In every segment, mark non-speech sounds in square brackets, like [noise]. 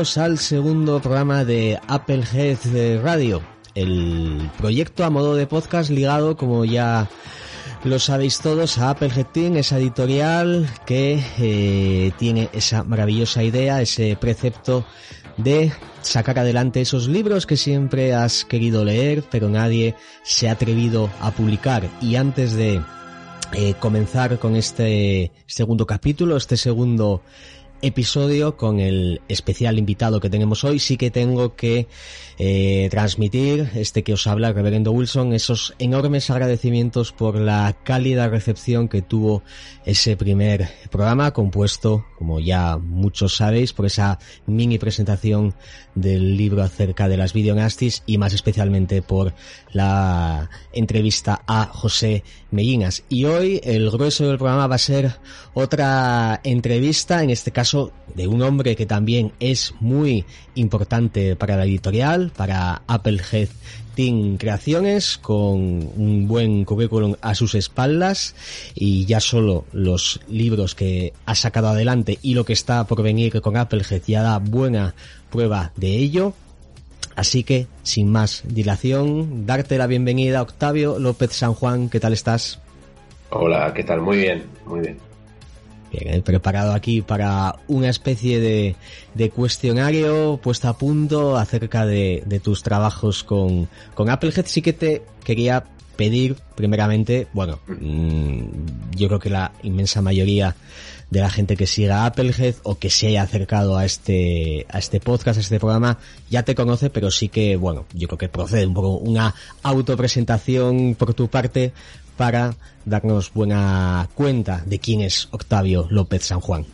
Al segundo programa de Applehead Radio, el proyecto a modo de podcast ligado, como ya lo sabéis todos, a Applehead Team, esa editorial que eh, tiene esa maravillosa idea, ese precepto de sacar adelante esos libros que siempre has querido leer, pero nadie se ha atrevido a publicar. Y antes de eh, comenzar con este segundo capítulo, este segundo episodio con el especial invitado que tenemos hoy, sí que tengo que eh, transmitir, este que os habla, reverendo Wilson, esos enormes agradecimientos por la cálida recepción que tuvo ese primer programa, compuesto, como ya muchos sabéis, por esa mini presentación del libro acerca de las videonastis y más especialmente por la entrevista a José Mellinas. Y hoy el grueso del programa va a ser otra entrevista, en este caso de un hombre que también es muy importante para la editorial, para Applehead Creaciones, con un buen currículum a sus espaldas y ya solo los libros que ha sacado adelante y lo que está por venir con Applehead ya da buena prueba de ello. Así que, sin más dilación, darte la bienvenida, Octavio López San Juan, ¿qué tal estás? Hola, ¿qué tal? Muy bien, muy bien. Bien, he preparado aquí para una especie de, de cuestionario puesto a punto acerca de, de tus trabajos con, Applehead. Sí que te quería pedir, primeramente, bueno, mmm, yo creo que la inmensa mayoría de la gente que siga Applehead o que se haya acercado a este, a este podcast, a este programa, ya te conoce, pero sí que, bueno, yo creo que procede un poco una autopresentación por tu parte para darnos buena cuenta de quién es Octavio López San Juan.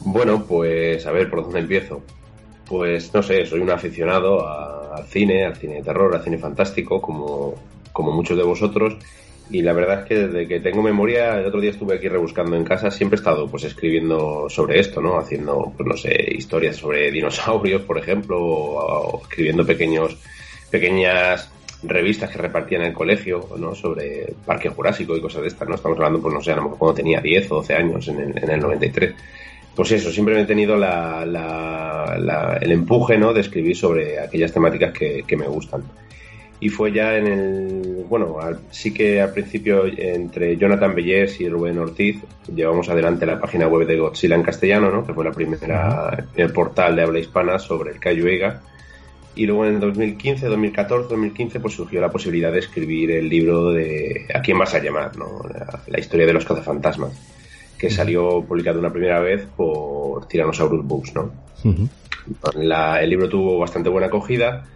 Bueno, pues a ver por dónde empiezo. Pues no sé, soy un aficionado a, al cine, al cine de terror, al cine fantástico, como, como muchos de vosotros. Y la verdad es que desde que tengo memoria, el otro día estuve aquí rebuscando en casa, siempre he estado pues escribiendo sobre esto, ¿no? Haciendo, pues no sé, historias sobre dinosaurios, por ejemplo, o, o escribiendo pequeños, pequeñas revistas que repartían en el colegio, ¿no? Sobre Parque Jurásico y cosas de estas, ¿no? Estamos hablando, pues no sé, a lo mejor cuando tenía 10 o 12 años, en el, en el 93. Pues eso, siempre he tenido la, la, la, el empuje, ¿no? De escribir sobre aquellas temáticas que, que me gustan. Y fue ya en el, bueno, al, sí que al principio entre Jonathan Bellés y Rubén Ortiz llevamos adelante la página web de Godzilla en castellano, ¿no? Que fue la primera, el portal de habla hispana sobre el Kaiju Ega y luego en el 2015, 2014, 2015 pues surgió la posibilidad de escribir el libro de ¿A quién vas a llamar? ¿no? La, la historia de los cazafantasmas que salió publicado una primera vez por Tyrannosaurus Books, ¿no? Uh -huh. la, el libro tuvo bastante buena acogida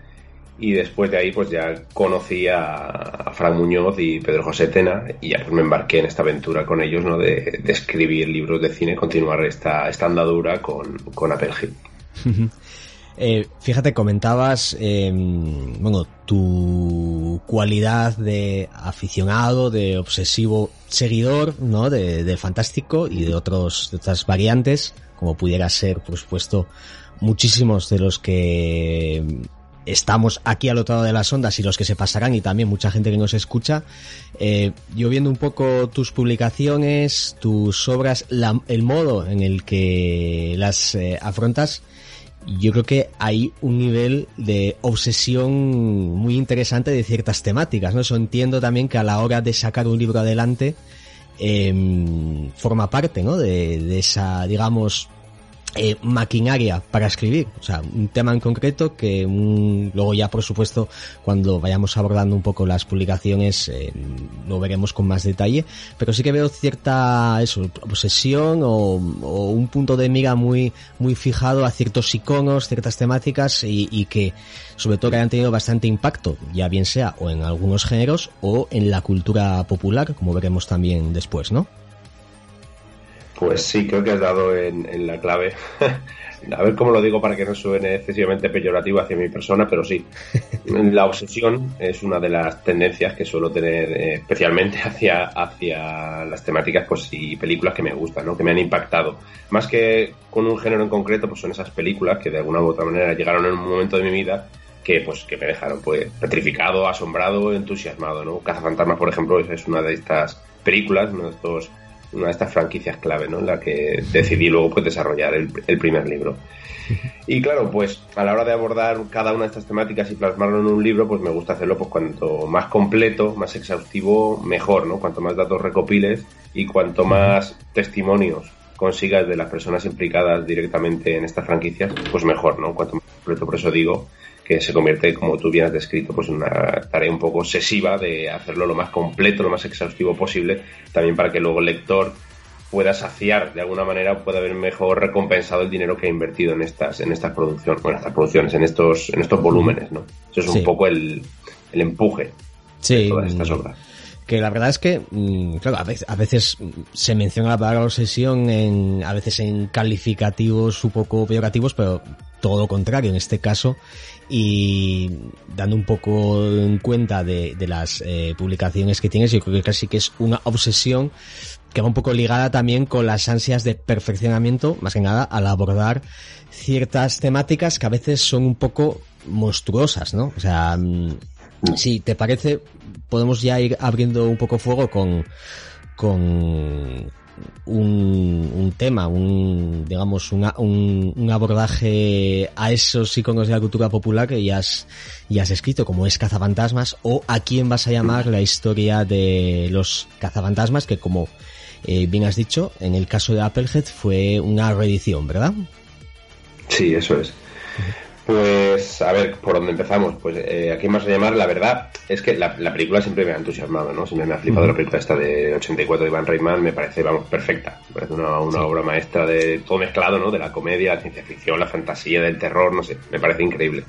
y después de ahí pues ya conocí a, a Frank Muñoz y Pedro José Tena y ya pues me embarqué en esta aventura con ellos, ¿no? De, de escribir libros de cine, continuar esta, esta andadura con, con. Uh -huh. Eh, fíjate, comentabas, eh, bueno, tu cualidad de aficionado, de obsesivo seguidor, ¿no? De, de Fantástico y de otros, de otras variantes, como pudiera ser, por supuesto, muchísimos de los que estamos aquí al otro lado de las ondas y los que se pasarán y también mucha gente que nos escucha. Eh, yo viendo un poco tus publicaciones, tus obras, la, el modo en el que las eh, afrontas, yo creo que hay un nivel de obsesión muy interesante de ciertas temáticas, ¿no? Eso entiendo también que a la hora de sacar un libro adelante, eh, forma parte, ¿no? De, de esa, digamos, eh, maquinaria para escribir, o sea, un tema en concreto que luego ya por supuesto cuando vayamos abordando un poco las publicaciones eh, lo veremos con más detalle, pero sí que veo cierta eso, obsesión o, o, un punto de mira muy muy fijado a ciertos iconos, ciertas temáticas y, y que sobre todo que hayan tenido bastante impacto, ya bien sea o en algunos géneros o en la cultura popular, como veremos también después, ¿no? Pues sí, creo que has dado en, la clave. [laughs] A ver cómo lo digo para que no suene excesivamente peyorativo hacia mi persona, pero sí. La obsesión es una de las tendencias que suelo tener eh, especialmente [laughs] hacia, hacia las temáticas pues, y películas que me gustan, ¿no? que me han impactado. Más que con un género en concreto, pues son esas películas que de alguna u otra manera llegaron en un momento de mi vida que pues que me dejaron pues petrificado, asombrado, entusiasmado, ¿no? Cazafantasmas, por ejemplo, es una de estas películas, uno de estos una de estas franquicias clave, ¿no? En la que decidí luego pues desarrollar el, el, primer libro. Y claro, pues a la hora de abordar cada una de estas temáticas y plasmarlo en un libro, pues me gusta hacerlo pues cuanto más completo, más exhaustivo, mejor, ¿no? Cuanto más datos recopiles y cuanto más testimonios consigas de las personas implicadas directamente en estas franquicias, pues mejor, ¿no? Cuanto más completo, por eso digo que se convierte, como tú bien has descrito, pues en una tarea un poco obsesiva de hacerlo lo más completo, lo más exhaustivo posible, también para que luego el lector pueda saciar de alguna manera, pueda haber mejor recompensado el dinero que ha invertido en estas, en estas producciones, bueno, estas producciones, en estos, en estos volúmenes, ¿no? Eso es sí. un poco el, el empuje sí. de todas estas obras que la verdad es que, claro, a veces, a veces, se menciona la palabra obsesión en, a veces en calificativos un poco peyorativos, pero todo contrario en este caso y dando un poco en cuenta de, las eh, publicaciones que tienes, yo creo que casi que es una obsesión que va un poco ligada también con las ansias de perfeccionamiento, más que nada al abordar ciertas temáticas que a veces son un poco monstruosas, ¿no? O sea, si te parece, podemos ya ir abriendo un poco fuego con, con un, un tema, un, digamos, una, un, un, abordaje a esos iconos de la cultura popular que ya has, ya has escrito, como es Cazafantasmas, o a quién vas a llamar la historia de los cazafantasmas, que como eh, bien has dicho, en el caso de Applehead fue una reedición, ¿verdad? Sí, eso es. Pues a ver, ¿por dónde empezamos? Pues eh, aquí más a llamar, la verdad es que la, la, película siempre me ha entusiasmado, ¿no? Siempre me ha flipado la película esta de 84 de Ivan Reitman, me parece, vamos, perfecta. Me parece una, una sí. obra maestra de todo mezclado, ¿no? De la comedia, la ciencia ficción, la fantasía, del terror, no sé, me parece increíble.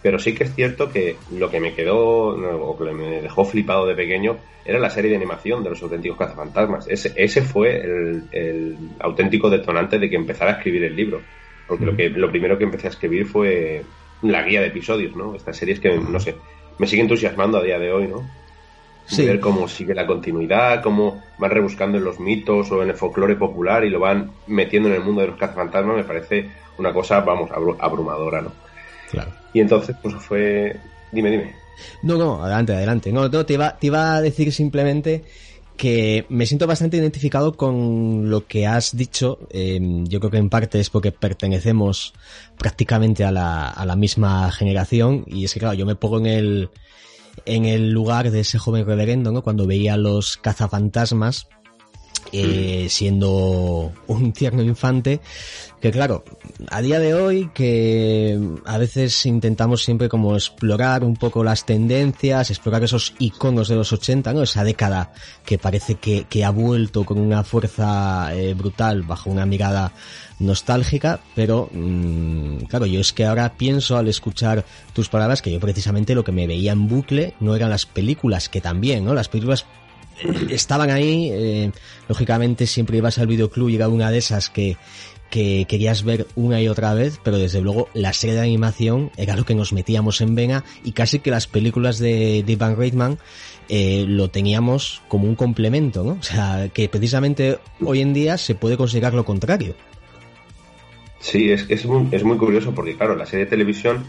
Pero sí que es cierto que lo que me quedó, no, o que me dejó flipado de pequeño, era la serie de animación de los auténticos cazafantasmas. Ese, ese fue el, el auténtico detonante de que empezara a escribir el libro porque lo que lo primero que empecé a escribir fue la guía de episodios, ¿no? Estas series que, no sé, me sigue entusiasmando a día de hoy, ¿no? Sí. Ver cómo sigue la continuidad, cómo van rebuscando en los mitos o en el folclore popular y lo van metiendo en el mundo de los cazafantasmas, me parece una cosa, vamos, abrumadora, ¿no? Claro. Y entonces, pues fue... Dime, dime. No, no, adelante, adelante. No, no te, iba, te iba a decir simplemente que me siento bastante identificado con lo que has dicho. Eh, yo creo que en parte es porque pertenecemos prácticamente a la, a la misma generación y es que claro, yo me pongo en el, en el lugar de ese joven reverendo, ¿no? Cuando veía los cazafantasmas, eh, siendo un tierno infante, que claro, a día de hoy que a veces intentamos siempre como explorar un poco las tendencias, explorar esos iconos de los 80, ¿no? Esa década que parece que, que ha vuelto con una fuerza eh, brutal bajo una mirada nostálgica, pero mmm, claro, yo es que ahora pienso al escuchar tus palabras que yo precisamente lo que me veía en bucle no eran las películas, que también, ¿no? Las películas estaban ahí, eh, lógicamente siempre ibas al videoclub y era una de esas que, que querías ver una y otra vez, pero desde luego la serie de animación era lo que nos metíamos en vena y casi que las películas de, de Ivan Reitman eh, lo teníamos como un complemento, ¿no? O sea, que precisamente hoy en día se puede considerar lo contrario. Sí, es, es, muy, es muy curioso porque, claro, la serie de televisión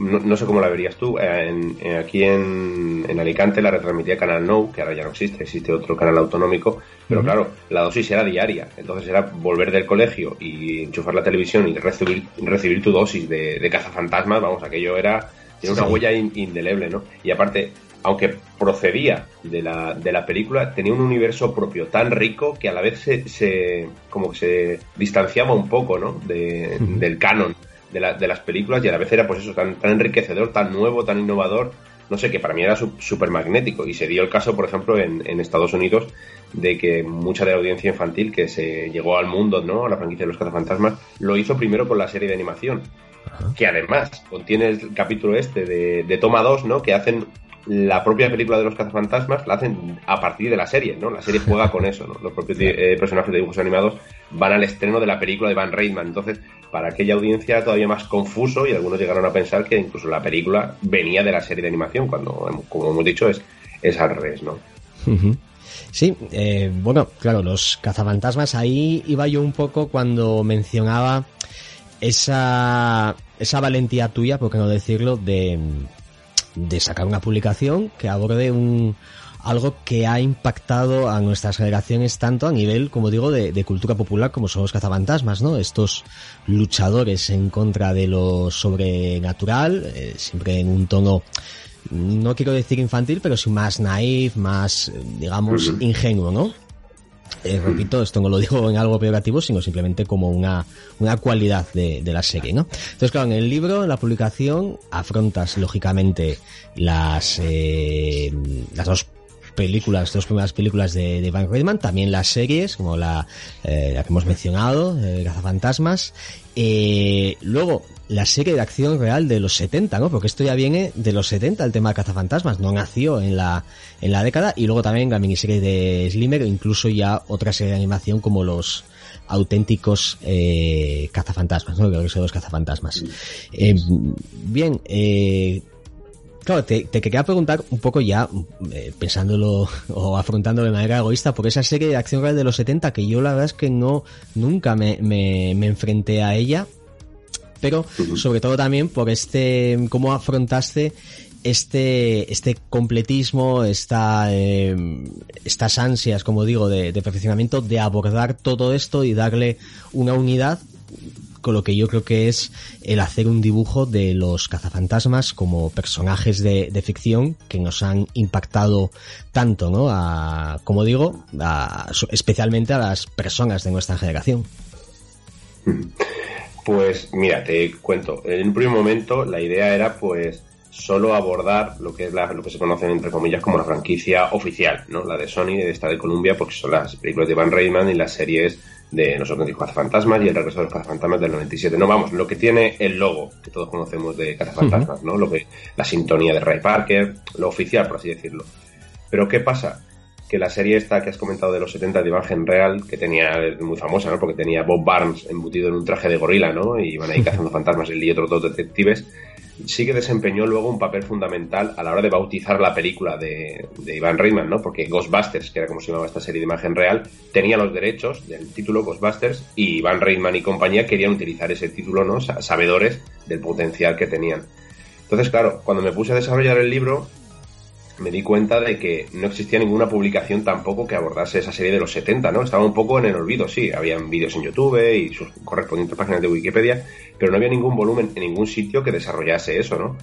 no, sé cómo la verías tú. Eh, aquí en, Alicante la retransmitía Canal No, que ahora ya no existe, existe otro canal autonómico, pero claro, la dosis era diaria. Entonces era volver del colegio y enchufar la televisión y recibir, recibir tu dosis de, de cazafantasmas, vamos, aquello era tiene una huella indeleble, ¿no? Y aparte, aunque procedía de la, de la película, tenía un universo propio tan rico que a la vez se, se como que se distanciaba un poco, ¿no? De, Del canon de, la, de, las películas y a la vez era pues eso, tan, tan enriquecedor, tan nuevo, tan innovador, no sé, que para mí era súper magnético. Y se dio el caso, por ejemplo, en, en, Estados Unidos, de que mucha de la audiencia infantil que se llegó al mundo, ¿no? A la franquicia de los cazafantasmas, lo hizo primero con la serie de animación. Que además contiene el capítulo este de, de Toma 2, ¿no? Que hacen la propia película de los cazafantasmas la hacen a partir de la serie, ¿no? La serie juega [laughs] con eso, ¿no? Los propios eh, personajes de dibujos animados van al estreno de la película de Van Reitman. Entonces, para aquella audiencia todavía más confuso y algunos llegaron a pensar que incluso la película venía de la serie de animación, cuando, como hemos dicho, es, es al revés, ¿no? Sí, eh, bueno, claro, los cazafantasmas, ahí iba yo un poco cuando mencionaba esa, esa valentía tuya, por qué no decirlo, de, de sacar una publicación que aborde un algo que ha impactado a nuestras generaciones tanto a nivel, como digo, de, cultura popular como son los cazafantasmas, ¿no? Estos luchadores en contra de lo sobrenatural, eh, siempre en un tono, no quiero decir infantil, pero sí más naif, más, digamos, ingenuo, ¿no? Eh, repito, esto no lo digo en algo peyorativo, sino simplemente como una, una cualidad de, de, la serie, ¿no? Entonces, claro, en el libro, en la publicación, afrontas, lógicamente, las, eh, las dos películas, dos primeras películas de, de Van Reitman, también las series, como la, eh, la que hemos mencionado, eh, Fantasmas eh, luego, la serie de acción real de los 70, ¿no? Porque esto ya viene de los 70, el tema de cazafantasmas, no nació en la, en la década, y luego también la miniserie de Slimmer, incluso ya otra serie de animación como los auténticos eh, cazafantasmas, ¿no? Creo que son los cazafantasmas. Eh, bien, eh, Claro, te, quería preguntar un poco ya, eh, pensándolo [laughs] o afrontándolo de manera egoísta, por esa serie de acción real de los 70 que yo la verdad es que no, nunca me, me, enfrenté a ella, pero sobre todo también por este, cómo afrontaste este, este completismo, esta, eh, estas ansias, como digo, de, de perfeccionamiento, de abordar todo esto y darle una unidad con lo que yo creo que es el hacer un dibujo de los cazafantasmas como personajes de, ficción que nos han impactado tanto, ¿no? A, como digo, especialmente a las personas de nuestra generación. [laughs] Pues mira, te cuento. En un primer momento la idea era pues solo abordar lo que es la, lo que se conoce entre comillas como la franquicia oficial, ¿no? La de Sony, de esta de Columbia, porque son las películas de Van Rayman y las series de Los cazafantasmas y el regreso de los cazafantasmas del 97. No, vamos, lo que tiene el logo que todos conocemos de cazafantasmas, ¿no? Lo que, la sintonía de Ray Parker, lo oficial, por así decirlo. Pero ¿qué pasa? Que la serie esta que has comentado de los 70 de imagen real, que tenía, muy famosa, ¿no? Porque tenía Bob Barnes embutido en un traje de gorila, ¿no? Y iban ahí [laughs] cazando fantasmas él y otros dos detectives sí que desempeñó luego un papel fundamental a la hora de bautizar la película de, de Ivan Reitman, ¿no? Porque Ghostbusters, que era como se llamaba esta serie de imagen real, tenía los derechos del título Ghostbusters y Ivan Reitman y compañía querían utilizar ese título, ¿no? Sabedores del potencial que tenían. Entonces, claro, cuando me puse a desarrollar el libro, me di cuenta de que no existía ninguna publicación tampoco que abordase esa serie de los 70, ¿no? Estaba un poco en el olvido, sí, habían vídeos en YouTube y sus correspondientes páginas de Wikipedia, pero no había ningún volumen en ningún sitio que desarrollase eso, ¿no?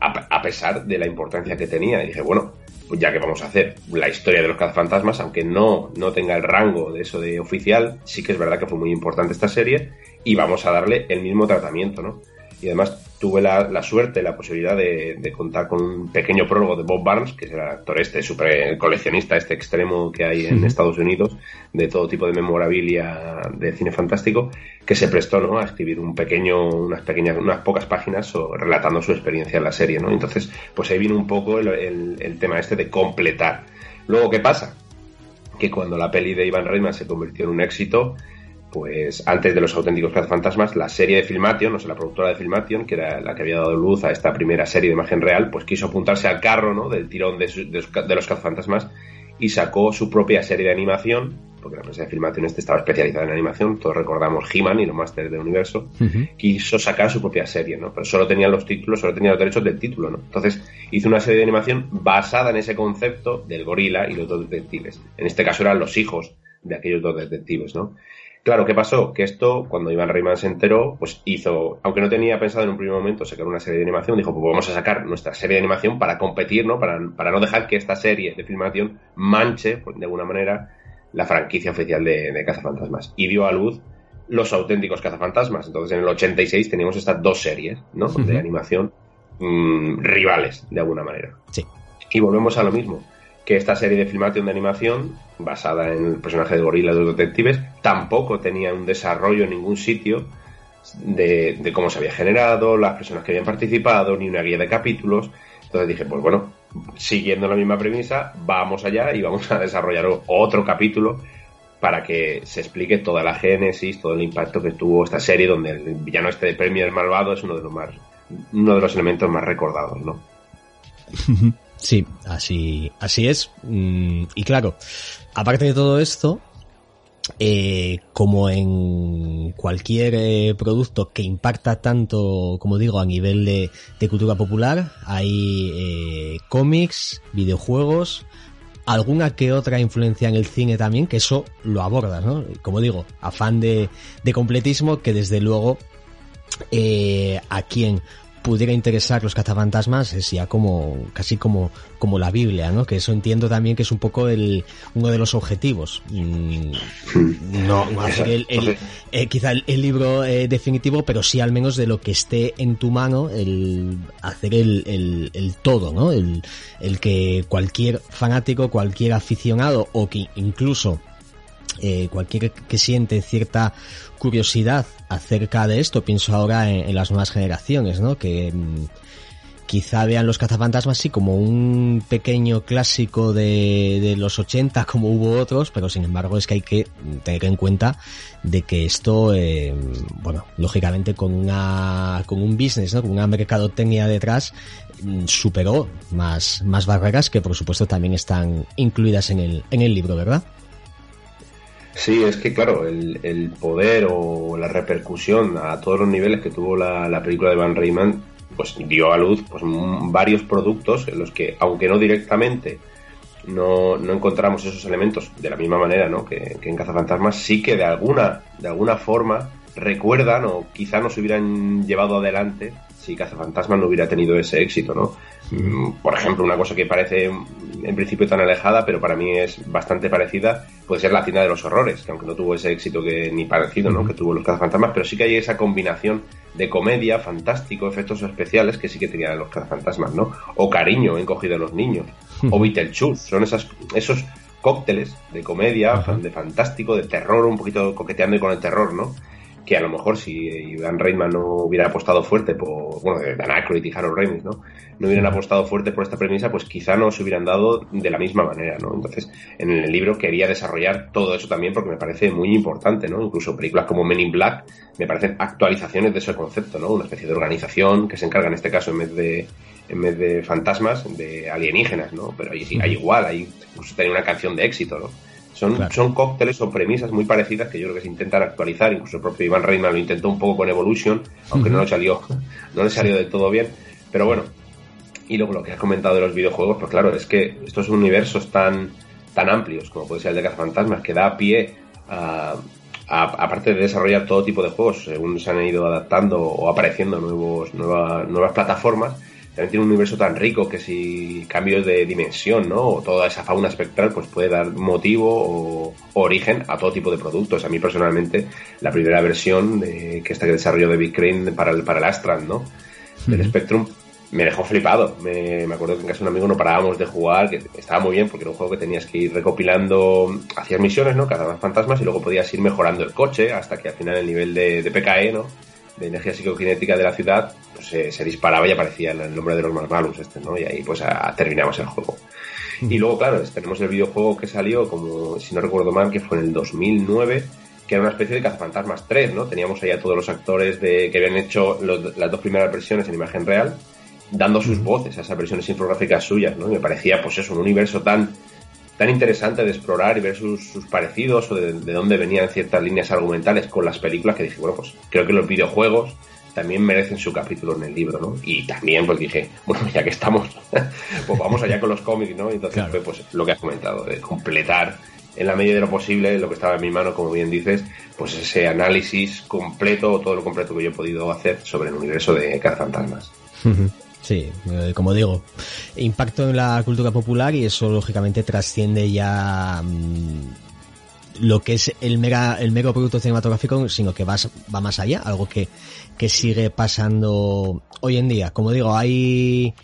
A, pesar de la importancia que tenía. Y dije, bueno, pues ya que vamos a hacer la historia de los cazafantasmas, aunque no, no tenga el rango de eso de oficial, sí que es verdad que fue muy importante esta serie y vamos a darle el mismo tratamiento, ¿no? Y además tuve la, suerte, la posibilidad de, contar con un pequeño prólogo de Bob Barnes, que es el actor este, super coleccionista, este extremo que hay en Estados Unidos, de todo tipo de memorabilia de cine fantástico, que se prestó ¿no? a escribir un pequeño, unas pequeñas, unas pocas páginas relatando su experiencia en la serie, ¿no? Entonces, pues ahí viene un poco el, tema este de completar. Luego, ¿qué pasa? Que cuando la peli de Ivan Reitman se convirtió en un éxito, pues antes de los auténticos cazafantasmas, la serie de Filmation, o sea, la productora de Filmation, que era la que había dado luz a esta primera serie de imagen real, pues quiso apuntarse al carro, ¿no? Del tirón de, de los cazafantasmas y sacó su propia serie de animación, porque la empresa de filmación este estaba especializada en animación, todos recordamos He-Man y los Masters del Universo, quiso sacar su propia serie, ¿no? Pero solo tenía los títulos, solo tenía los derechos del título, ¿no? Entonces hizo una serie de animación basada en ese concepto del gorila y los dos detectives. En este caso eran los hijos de aquellos dos detectives, ¿no? Claro, ¿qué pasó? Que esto, cuando Iván Rayman se enteró, pues hizo, aunque no tenía pensado en un primer momento sacar una serie de animación, dijo, pues vamos a sacar nuestra serie de animación para competir, ¿no? Para, para no dejar que esta serie de filmación manche, pues, de alguna manera, la franquicia oficial de, de Cazafantasmas. Y dio a luz los auténticos Cazafantasmas. Entonces, en el 86 teníamos estas dos series, ¿no? De animación mmm, rivales, de alguna manera. Sí. Y volvemos a lo mismo que esta serie de filmación de animación, basada en el personaje de gorila de los detectives, tampoco tenía un desarrollo en ningún sitio de, de, cómo se había generado, las personas que habían participado, ni una guía de capítulos. Entonces dije, pues bueno, siguiendo la misma premisa, vamos allá y vamos a desarrollar otro capítulo para que se explique toda la génesis, todo el impacto que tuvo esta serie, donde el villano este de premio del malvado es uno de los más, uno de los elementos más recordados, ¿no? [laughs] Sí, así, así es. Mm, y claro, aparte de todo esto, eh, como en cualquier eh, producto que impacta tanto, como digo, a nivel de, de cultura popular, hay eh, cómics, videojuegos, alguna que otra influencia en el cine también, que eso lo aborda, ¿no? Como digo, afán de, de completismo que desde luego eh, a quien pudiera interesar los cazafantasmas es ya como casi como como la Biblia, ¿no? Que eso entiendo también que es un poco el uno de los objetivos. Mm, no, no hacer el, el eh, quizá el, el libro eh, definitivo, pero sí al menos de lo que esté en tu mano el hacer el, el, el todo, ¿no? El, el que cualquier fanático, cualquier aficionado o que incluso eh, cualquier que siente cierta curiosidad acerca de esto, pienso ahora en, las nuevas generaciones, ¿no? Que mmm, quizá vean los cazafantasmas sí como un pequeño clásico de, de, los 80 como hubo otros, pero sin embargo es que hay que tener en cuenta de que esto, eh, bueno, lógicamente con una, con un business, ¿no? Con una mercadotecnia detrás, mm, superó más, más barreras que por supuesto también están incluidas en el, en el libro, ¿verdad? Sí, es que claro, el, poder o la repercusión a todos los niveles que tuvo la, la película de Van Rayman, pues dio a luz pues, varios productos en los que, aunque no directamente, no, no encontramos esos elementos de la misma manera ¿no? que, que en Cazafantasmas, sí que de alguna, de alguna forma recuerdan o quizá nos hubieran llevado adelante si Cazafantasmas no hubiera tenido ese éxito, ¿no? Por ejemplo, una cosa que parece en principio tan alejada, pero para mí es bastante parecida, puede ser la tienda de los horrores, que aunque no tuvo ese éxito que ni parecido, ¿no? Que tuvo los cazafantasmas, pero sí que hay esa combinación de comedia, fantástico, efectos especiales que sí que tenían los cazafantasmas, ¿no? O cariño encogido a los niños, o Beetlejuice, son esas, esos cócteles de comedia, de fantástico, de terror, un poquito coqueteando con el terror, ¿no? Que a lo mejor si Ivan Reitman no hubiera apostado fuerte por, bueno, Dan Aykroyd y Harold Ramis, ¿no? No hubieran apostado fuerte por esta premisa, pues quizá no se hubieran dado de la misma manera, ¿no? Entonces, en el libro quería desarrollar todo eso también porque me parece muy importante, ¿no? Incluso películas como Men in Black me parecen actualizaciones de ese concepto, ¿no? Una especie de organización que se encarga en este caso en vez de en vez de fantasmas, de alienígenas, ¿no? Pero hay, hay igual, hay incluso tenía una canción de éxito, ¿no? Son, claro. son cócteles o premisas muy parecidas que yo creo que se intentan actualizar. Incluso el propio Iván Reitman lo intentó un poco con Evolution, aunque uh -huh. no le salió, no le salió del todo bien. Pero bueno, y luego lo que has comentado de los videojuegos, pues claro, es que estos universos tan, tan amplios, como puede ser el de Cazafantasmas, que da pie a, a, aparte de desarrollar todo tipo de juegos, según se han ido adaptando o apareciendo nuevos, nueva, nuevas plataformas, también tiene un universo tan rico que si cambios de dimensión, ¿no? O toda esa fauna espectral, pues puede dar motivo o, o origen a todo tipo de productos. A mí personalmente, la primera versión de, que está que desarrolló de Big Crane para el, para el Astral, ¿no? Del. Spectrum, me dejó flipado. Me, me, acuerdo que en casa de un amigo no parábamos de jugar, que estaba muy bien porque era un juego que tenías que ir recopilando, hacías misiones, ¿no? Cazabas fantasmas y luego podías ir mejorando el coche hasta que al final el nivel de, de PKE, ¿no? De energía psicoquinética de la ciudad, pues se, se disparaba y aparecía el nombre de los más malos este, ¿no? Y ahí pues a, terminamos el juego. Y luego, claro, tenemos el videojuego que salió, como si no recuerdo mal, que fue en el 2009, que era una especie de Cazafantasmas 3, ¿no? Teníamos ahí a todos los actores de, que habían hecho las dos primeras versiones en imagen real, dando sus voces a esas versiones infográficas suyas, ¿no? Y me parecía, pues eso, un universo tan, tan interesante de explorar y ver sus, parecidos o de, dónde venían ciertas líneas argumentales con las películas que dije, bueno, pues creo que los videojuegos también merecen su capítulo en el libro, ¿no? Y también pues dije, bueno, ya que estamos, [laughs] pues vamos allá con los cómics, ¿no? Entonces pues lo que has comentado, de completar en la medida de lo posible lo que estaba en mi mano, como bien dices, pues ese análisis completo, todo lo completo que yo he podido hacer sobre el universo de Cazafantasmas. Sí, eh, como digo, impacto en la cultura popular y eso lógicamente trasciende ya mm, lo que es el mega el mero producto cinematográfico, sino que va, va más allá, algo que, que sigue pasando hoy en día. Como digo, hay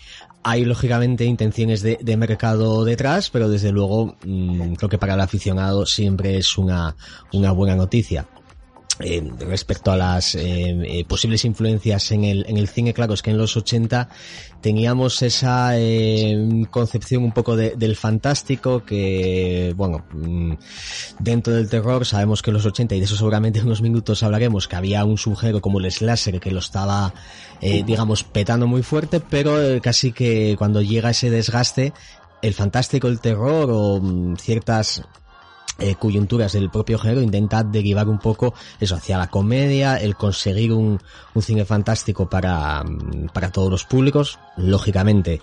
hay lógicamente intenciones de, mercado detrás, pero desde luego mm, creo que para el aficionado siempre es una, una buena noticia. Eh, respecto a las eh, eh, posibles influencias en el, en el cine, claro, es que en los 80 teníamos esa concepción un poco del fantástico que, bueno, mm, dentro del terror sabemos que en los 80, y de eso seguramente [laughs] en unos minutos hablaremos, que había un sujeto como el slasher que lo estaba, digamos, petando muy fuerte, pero casi que cuando llega ese desgaste, el fantástico, el terror o mm, ciertas eh, coyunturas del propio género intenta derivar un poco eso hacia la comedia, el conseguir un, un cine fantástico para, mm, para todos los públicos, lógicamente.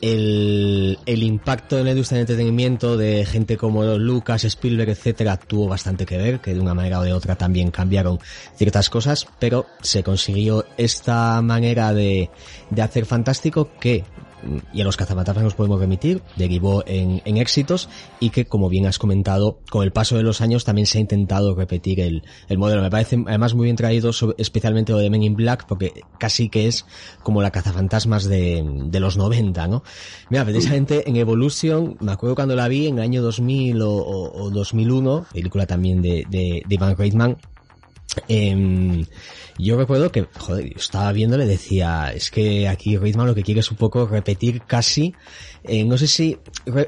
El, el impacto en la industria del entretenimiento de gente como Lucas, Spielberg, etcétera, tuvo bastante que ver, que de una manera o de otra también cambiaron ciertas cosas, pero se consiguió esta manera de, de hacer fantástico que y a los cazafantasmas nos podemos remitir, derivó en, en, éxitos y que, como bien has comentado, con el paso de los años también se ha intentado repetir el, el modelo. Me parece además muy bien traído, especialmente lo de Men in Black, porque casi que es como la cazafantasmas de, de los 90, ¿no? Mira, precisamente en Evolution, me acuerdo cuando la vi en el año 2000 o, o, 2001, película también de, de, de Ivan Reitman, eh, yo recuerdo que, joder, yo estaba viendo, le decía, es que aquí Ritman lo que quiere es un poco repetir casi, eh, no sé si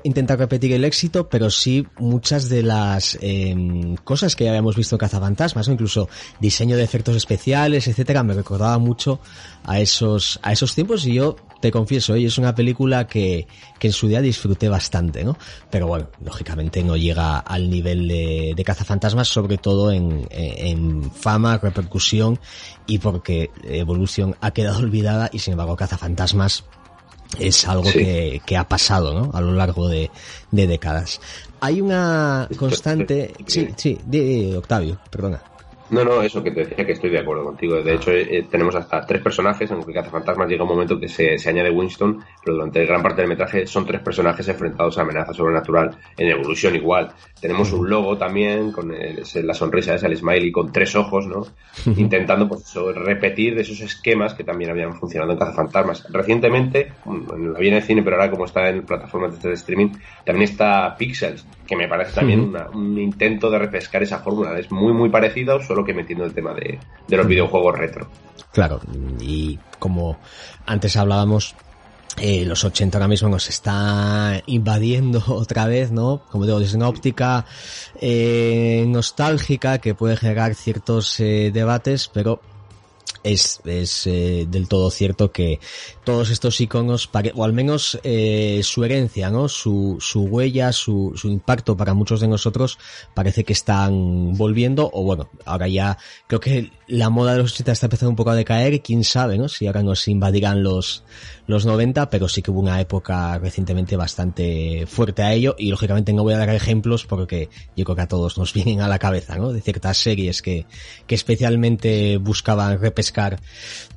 intentar repetir el éxito, pero sí muchas de las eh, cosas que ya habíamos visto en Cazafantasmas, ¿no? incluso diseño de efectos especiales, etcétera, me recordaba mucho a esos, a esos tiempos y yo te confieso, ¿eh? es una película que, que en su día disfruté bastante, ¿no? Pero bueno, lógicamente no llega al nivel de, de cazafantasmas, sobre todo en, en, fama, repercusión y porque Evolution ha quedado [laughs] olvidada y sin embargo cazafantasmas es algo que, que, ha pasado, ¿no? A lo largo de, de décadas. Hay una constante... Sí, sí, de Octavio, perdona. No, no, eso que te decía que estoy de acuerdo contigo. De hecho, eh, tenemos hasta tres personajes, aunque Fantasmas llega un momento que se, se, añade Winston, pero durante gran parte del metraje son tres personajes enfrentados a amenaza sobrenatural en evolución igual. Tenemos un logo también con la sonrisa esa, el smiley con tres ojos, ¿no? [laughs] Intentando pues repetir de esos esquemas que también habían funcionado en Cazafantasmas. Recientemente, en la viene de cine, pero ahora como está en plataformas de streaming, también está Pixels, que me parece también un intento de repescar esa fórmula. Es muy, muy parecido, solo que metiendo el tema de, los videojuegos retro. Claro, y como antes hablábamos, eh, los 80 ahora mismo nos está invadiendo [laughs] otra vez, ¿no? Como digo, desde una óptica eh, nostálgica que puede generar ciertos eh, debates, pero es, es eh, del todo cierto que todos estos iconos, o al menos eh, su herencia, ¿no? Su, su huella, su, su impacto para muchos de nosotros parece que están volviendo, o bueno, ahora ya creo que la moda de los 80 está empezando un poco a decaer, quién sabe, ¿no? Si ahora nos invadirán los, los 90, pero sí que hubo una época recientemente bastante fuerte a ello, y lógicamente no voy a dar ejemplos porque yo creo que a todos nos vienen a la cabeza, ¿no? De ciertas series que, que especialmente buscaban repescar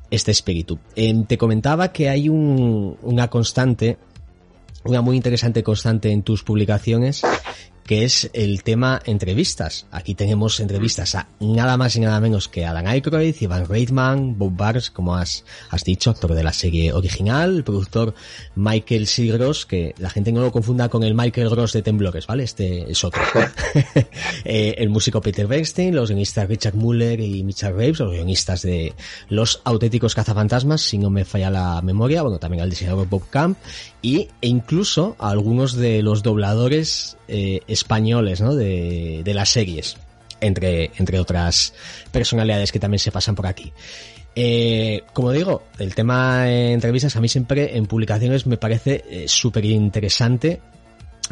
este espíritu. Eh, te comentaba que hay un, una constante, una muy interesante constante en tus publicaciones, que es el tema entrevistas. Aquí tenemos entrevistas a nada más y nada menos que Alan Aykroyd, Ivan Reitman, Bob Barnes, como has, has dicho, actor de la serie original, el productor Michael C. que la gente no lo confunda con el Michael Gross de Temblores, ¿vale? Este es otro. [laughs] [laughs] eh, el músico Peter Bernstein, los guionistas Richard Muller y Mitchell Graves, los guionistas de Los auténticos cazafantasmas, si no me falla la memoria, bueno, también al diseñador Bob Camp, y, e incluso a algunos de los dobladores eh, españoles, ¿no? De, de las series. entre, entre otras personalidades que también se pasan por aquí. Eh, como digo, el tema de entrevistas a mí siempre en publicaciones me parece eh, súper interesante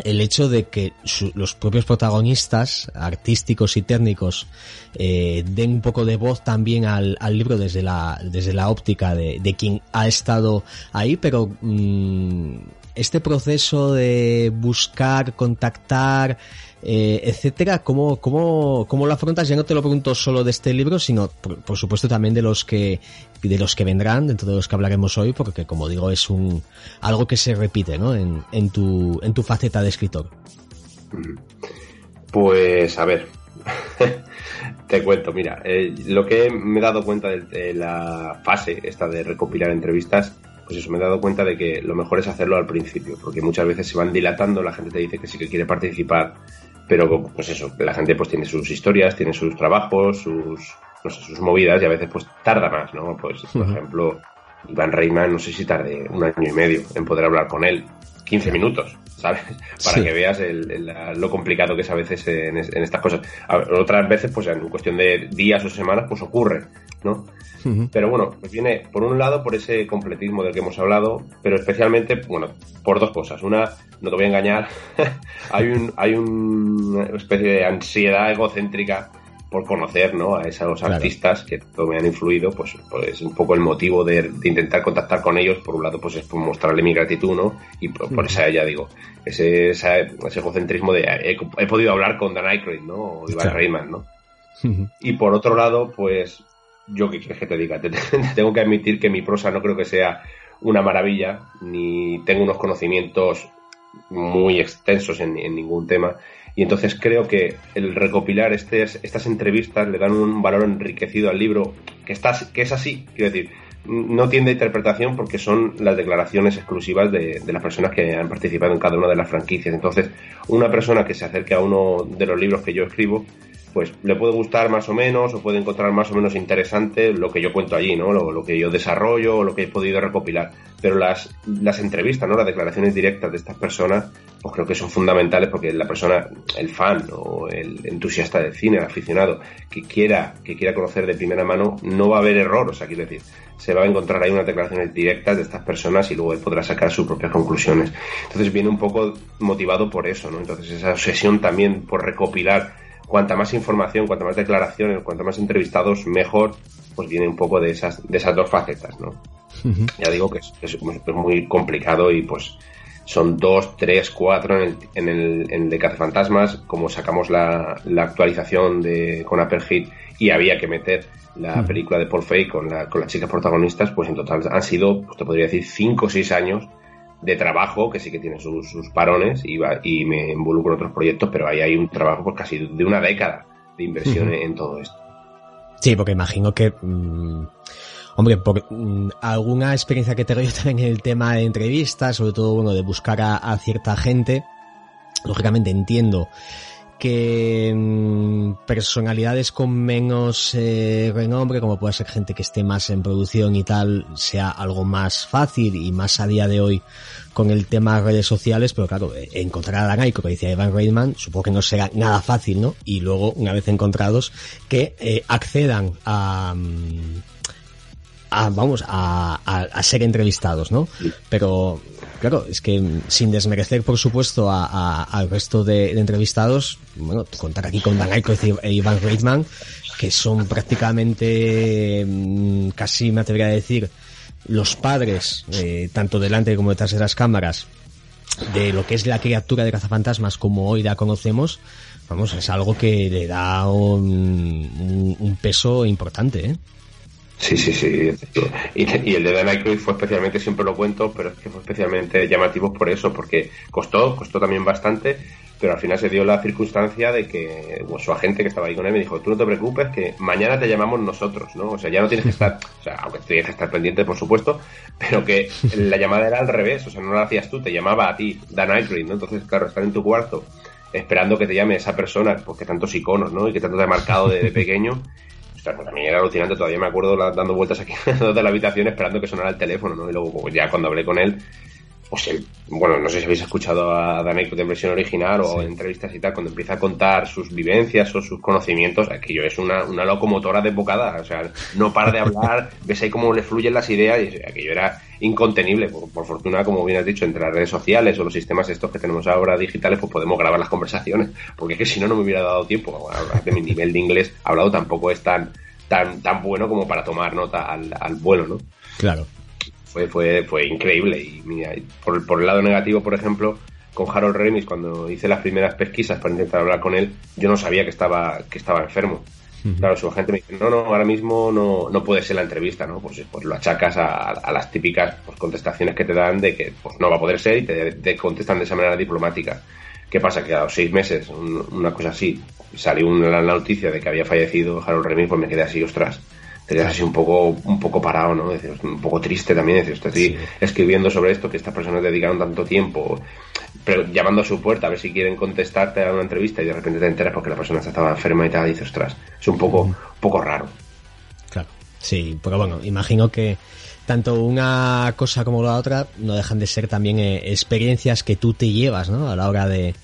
el hecho de que los propios protagonistas artísticos y técnicos den un poco de voz también al, libro desde la, desde la óptica de, quien ha estado ahí, pero mm, este proceso de buscar, contactar, eh, etcétera, ¿cómo, cómo, ¿cómo lo afrontas? Ya no te lo pregunto solo de este libro, sino por, supuesto también de los que de los que vendrán, dentro de los que hablaremos hoy, porque como digo es un algo que se repite, ¿no? En, en tu en tu faceta de escritor. Pues a ver, [laughs] te cuento, mira, eh, lo que me he dado cuenta de, la fase esta de recopilar entrevistas pues eso, me he dado cuenta de que lo mejor es hacerlo al principio, porque muchas veces se van dilatando, la gente te dice que sí que quiere participar, pero pues eso, la gente pues tiene sus historias, tiene sus trabajos, sus, no sé, sus movidas y a veces pues tarda más, ¿no? Pues por ejemplo, Iván Reimann no sé si tarde un año y medio en poder hablar con él, 15 minutos, ¿sabes? [laughs] Para que veas lo complicado que es a veces en, estas cosas. otras veces, pues en cuestión de días o semanas, pues ocurre, ¿no? Pero bueno, pues viene por un lado por ese completismo del que hemos hablado, pero especialmente, bueno, por dos cosas. Una, no te voy a engañar, [laughs] hay un hay una especie de ansiedad egocéntrica por conocer ¿no? a esos artistas que me han influido, pues, pues un poco el motivo de, intentar contactar con ellos, por un lado, pues es mostrarle mi gratitud, ¿no? Y por, esa ya digo, ese, ese egocentrismo de he, podido hablar con Dan Aykroyd, ¿no? O Ivan Rayman, ¿no? Y por otro lado, pues yo qué quieres que te diga, [laughs] tengo que admitir que mi prosa no creo que sea una maravilla, ni tengo unos conocimientos muy extensos en, ningún tema. Y entonces creo que el recopilar estas entrevistas le dan un valor enriquecido al libro, que, está, que es así, quiero decir, no tiene interpretación porque son las declaraciones exclusivas de, de, las personas que han participado en cada una de las franquicias. Entonces, una persona que se acerque a uno de los libros que yo escribo, pues le puede gustar más o menos o puede encontrar más o menos interesante lo que yo cuento allí, ¿no? Lo, que yo desarrollo o lo que he podido recopilar. Pero las, las entrevistas, ¿no? Las declaraciones directas de estas personas, pues creo que son fundamentales porque la persona, el fan o el entusiasta del cine, el aficionado, que quiera, que quiera conocer de primera mano, no va a haber error, o sea, quiero decir, se va a encontrar ahí unas declaraciones directas de estas personas y luego él podrá sacar sus propias conclusiones. Entonces viene un poco motivado por eso, ¿no? Entonces esa obsesión también por recopilar cuanta más información, cuanta más declaraciones, cuanta más entrevistados, mejor, pues viene un poco de esas, de esas dos facetas, ¿no? Ya digo que es, muy complicado y pues son dos, tres, cuatro en el, en el, en de Cazafantasmas, como sacamos la, la actualización de, con Apple Hit y había que meter la película de Paul Feig con, la, con las chicas protagonistas, pues en total han sido, pues te podría decir, cinco o seis años de trabajo, que sí que tiene sus, parones y, y me involucro en otros proyectos, pero ahí hay un trabajo pues casi de una década de inversión en, todo esto. Sí, porque imagino que... Mm, hombre, por mm, alguna experiencia que tengo yo [laughs] también en el tema de entrevistas, sobre todo, bueno, de buscar a cierta gente, lógicamente entiendo que mm, personalidades con menos eh, renombre, como puede ser gente que esté más en producción y tal, sea algo más fácil y más a día de hoy con el tema de redes sociales, pero claro, eh, encontrar a Danai, como decía Evan Reitman, supongo que no será nada fácil, ¿no? Y luego, una vez encontrados, que eh, accedan a... Mm, a, vamos, a, a, ser entrevistados, ¿no? Pero, claro, es que sin desmerecer, por supuesto, a, al resto de, entrevistados, bueno, contar aquí con Dan Aykroyd e Ivan Reitman, que son prácticamente, mm, casi me atrevería a decir, los padres, eh, tanto delante como detrás de las cámaras, de lo que es la criatura de cazafantasmas como hoy la conocemos, vamos, es algo que le da un, un peso importante, ¿eh? Sí, sí, sí. Y, el de Dan Aykroyd fue especialmente, siempre lo cuento, pero es que fue especialmente llamativo por eso, porque costó, costó también bastante, pero al final se dio la circunstancia de que su agente que estaba ahí con él me dijo, tú no te preocupes, que mañana te llamamos nosotros, ¿no? O sea, ya no tienes que estar, o sea, aunque tienes que estar pendiente, por supuesto, pero que la llamada era al revés, o sea, no la hacías tú, te llamaba a ti, Dan Aykroyd, ¿no? Entonces, claro, estar en tu cuarto esperando que te llame esa persona, pues que tantos iconos, ¿no? Y que tanto te ha marcado de pequeño, pues también era alucinante, todavía me acuerdo dando vueltas aquí [laughs] de la habitación esperando que sonara el teléfono, ¿no? Y luego pues ya cuando hablé con él, pues el, bueno, no sé si habéis escuchado a Dan Aykroyd en versión original o en entrevistas y tal, cuando empieza a contar sus vivencias o sus conocimientos, aquello es una, una locomotora de bocada, o sea, no para de hablar, [laughs] ves ahí cómo le fluyen las ideas y aquello era incontenible. Por, fortuna, como bien has dicho, entre las redes sociales o los sistemas estos que tenemos ahora digitales, pues podemos grabar las conversaciones, porque es que si no, no me hubiera dado tiempo. de mi nivel de inglés hablado tampoco es tan, tan, tan bueno como para tomar nota al, al vuelo, ¿no? Claro fue, fue, fue increíble. Y mira, por, por el lado negativo, por ejemplo, con Harold Remis, cuando hice las primeras pesquisas para intentar hablar con él, yo no sabía que estaba, que estaba enfermo. Claro, su agente me dice, no, no, ahora mismo no, no puede ser la entrevista, ¿no? Pues, pues lo achacas a, a las típicas pues, contestaciones que te dan de que pues, no va a poder ser y te, contestan de esa manera diplomática. ¿Qué pasa? Que a los seis meses, una cosa así, salió una, la noticia de que había fallecido Harold Remis, pues me quedé así, ostras, te así un poco, un poco parado, ¿no? un poco triste también, decir, estoy escribiendo sobre esto, que estas personas dedicaron tanto tiempo, pero llamando a su puerta a ver si quieren contestarte a una entrevista y de repente te enteras porque la persona estaba enferma y te dices, ostras, es un poco, un poco raro. Claro, sí, pero bueno, imagino que tanto una cosa como la otra no dejan de ser también eh, experiencias que tú te llevas, ¿no? A la hora de,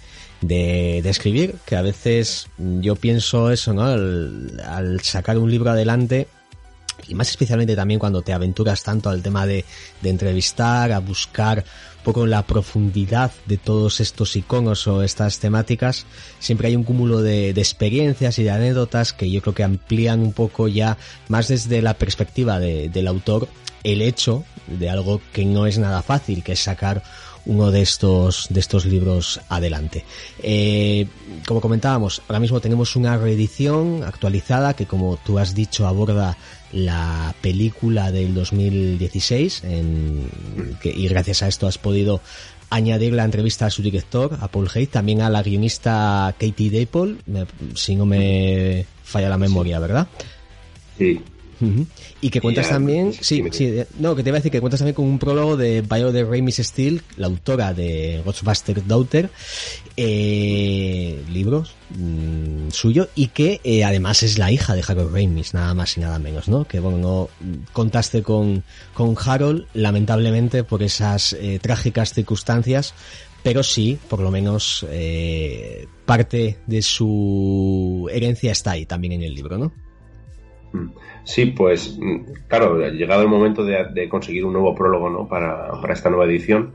de, escribir, que a veces yo pienso eso, ¿no? al, sacar un libro adelante, y más especialmente también cuando te aventuras tanto al tema de, de entrevistar, a buscar un poco la profundidad de todos estos iconos o estas temáticas, siempre hay un cúmulo de, de, experiencias y de anécdotas que yo creo que amplían un poco ya más desde la perspectiva de, del autor el hecho de algo que no es nada fácil, que es sacar uno de estos, de estos libros adelante. Eh, como comentábamos, ahora mismo tenemos una reedición actualizada que, como tú has dicho, aborda la película del 2016 en, que, y gracias a esto has podido añadir la entrevista a su director, a Paul Haig, también a la guionista Katie Dapol, si no me falla la memoria, ¿verdad? Sí, y que cuentas también, sí, sí, no, que te iba a decir que cuentas también con un prólogo de Bio de Ramis Steele, la autora de Ghostbusters Daughter, eh, libros mm, suyo, y que eh, además es la hija de Harold Ramis, nada más y nada menos, ¿no? Que bueno, contaste con, con Harold, lamentablemente, por esas eh, trágicas circunstancias, pero sí, por lo menos, eh, parte de su herencia está ahí también en el libro, ¿no? Mm. Sí, pues mm, claro, llegado el momento de, conseguir un nuevo prólogo ¿no? para, para, esta nueva edición,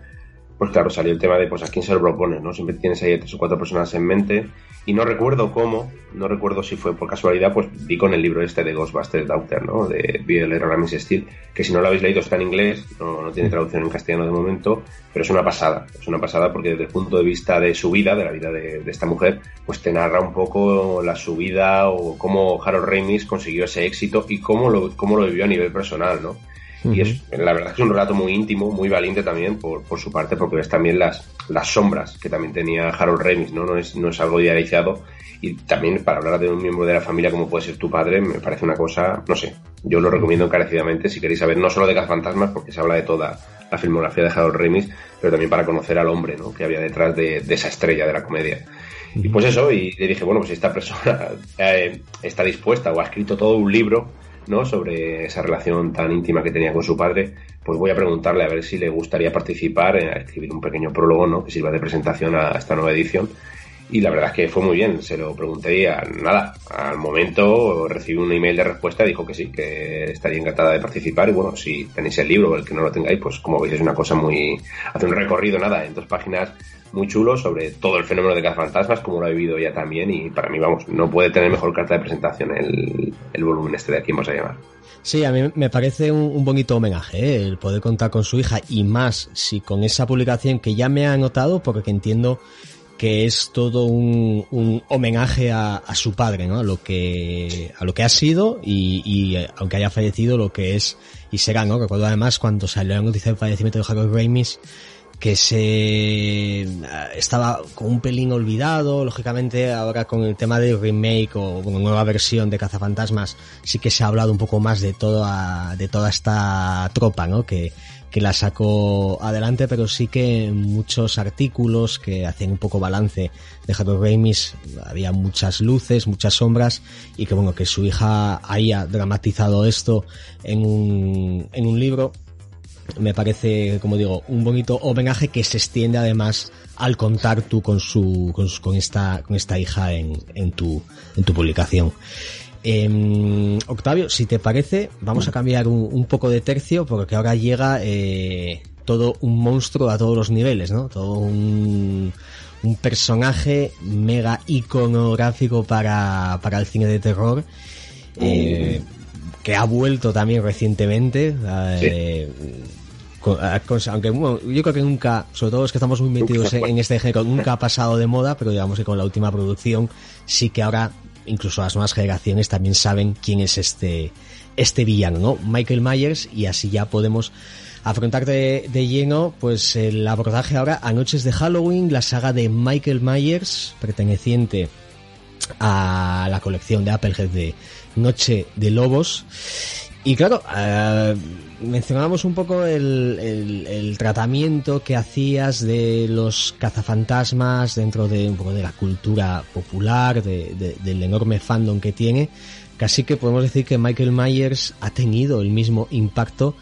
pues claro, salió el tema de pues a quién se lo propone, ¿no? Siempre tienes ahí tres o cuatro personas en mente y no recuerdo cómo, no recuerdo si fue por casualidad, pues vi con el libro este de Ghostbusters Daughter, ¿no? De Bill Ramis Steel, que si no lo habéis leído está en inglés, no, no, tiene traducción en castellano de momento, pero es una pasada, es una pasada porque desde el punto de vista de su vida, de la vida de, esta mujer, pues te narra un poco la subida o cómo Harold Ramis consiguió ese éxito y cómo lo, cómo lo vivió a nivel personal, ¿no? Y es, la verdad es un relato muy íntimo, muy valiente también por, por su parte, porque ves también las, las sombras que también tenía Harold Remis, ¿no? No es, no es algo idealizado. Y también para hablar de un miembro de la familia como puede ser tu padre, me parece una cosa, no sé, yo lo recomiendo encarecidamente si queréis saber no solo de Fantasmas, porque se habla de toda la filmografía de Harold Remis, pero también para conocer al hombre, ¿no? Que había detrás de, de esa estrella de la comedia. Y pues eso, y le dije, bueno, pues esta persona [laughs] eh, está dispuesta o ha escrito todo un libro ¿no? sobre esa relación tan íntima que tenía con su padre, pues voy a preguntarle a ver si le gustaría participar, en escribir un pequeño prólogo ¿no? que sirva de presentación a esta nueva edición. Y la verdad es que fue muy bien, se lo pregunté y nada, al momento recibí un email de respuesta dijo que sí, que estaría encantada de participar y bueno, si tenéis el libro o el que no lo tengáis, pues como veis es una cosa muy... hace un recorrido, nada, en dos páginas muy chulo sobre todo el fenómeno de fantasmas como lo ha vivido ella también, y para mí, vamos, no puede tener mejor carta de presentación el, el volumen este de aquí, vamos a llamar. Sí, a mí me parece un, bonito homenaje ¿eh? el poder contar con su hija y más si con esa publicación que ya me ha notado porque entiendo que es todo un, un homenaje a, su padre, ¿no? A lo que, a lo que ha sido y, y, eh, aunque haya fallecido, lo que es y será, ¿no? Recuerdo además cuando salió la noticia del fallecimiento de Harold Ramis, que se estaba con un pelín olvidado, lógicamente ahora con el tema del remake o con nueva versión de Cazafantasmas sí que se ha hablado un poco más de toda de toda esta tropa, ¿no? que que la sacó adelante, pero sí que muchos artículos que hacían un poco balance de Harold Ramis había muchas luces, muchas sombras y que bueno, que su hija haya dramatizado esto en un, en un libro me parece, como digo, un bonito homenaje que se extiende además al contar tú con su, con, esta, con esta hija en, en tu, en tu publicación. Eh, Octavio, si te parece, vamos a cambiar un, poco de tercio porque ahora llega eh, todo un monstruo a todos los niveles, ¿no? Todo un, un personaje mega iconográfico para, para el cine de terror. Eh, que ha vuelto también recientemente. Eh, aunque yo creo que nunca, sobre todo los que estamos muy metidos en, este género, nunca ha pasado de moda, pero digamos que con la última producción sí que ahora incluso las nuevas generaciones también saben quién es este, este villano, ¿no? Michael Myers, y así ya podemos afrontar de, lleno pues el abordaje ahora a Noches de Halloween, la saga de Michael Myers, perteneciente a la colección de Applehead de Noche de Lobos. Y claro, eh, mencionábamos un poco el, tratamiento que hacías de los cazafantasmas dentro de un poco de la cultura popular, del enorme fandom que tiene. Casi que podemos decir que Michael Myers ha tenido el mismo impacto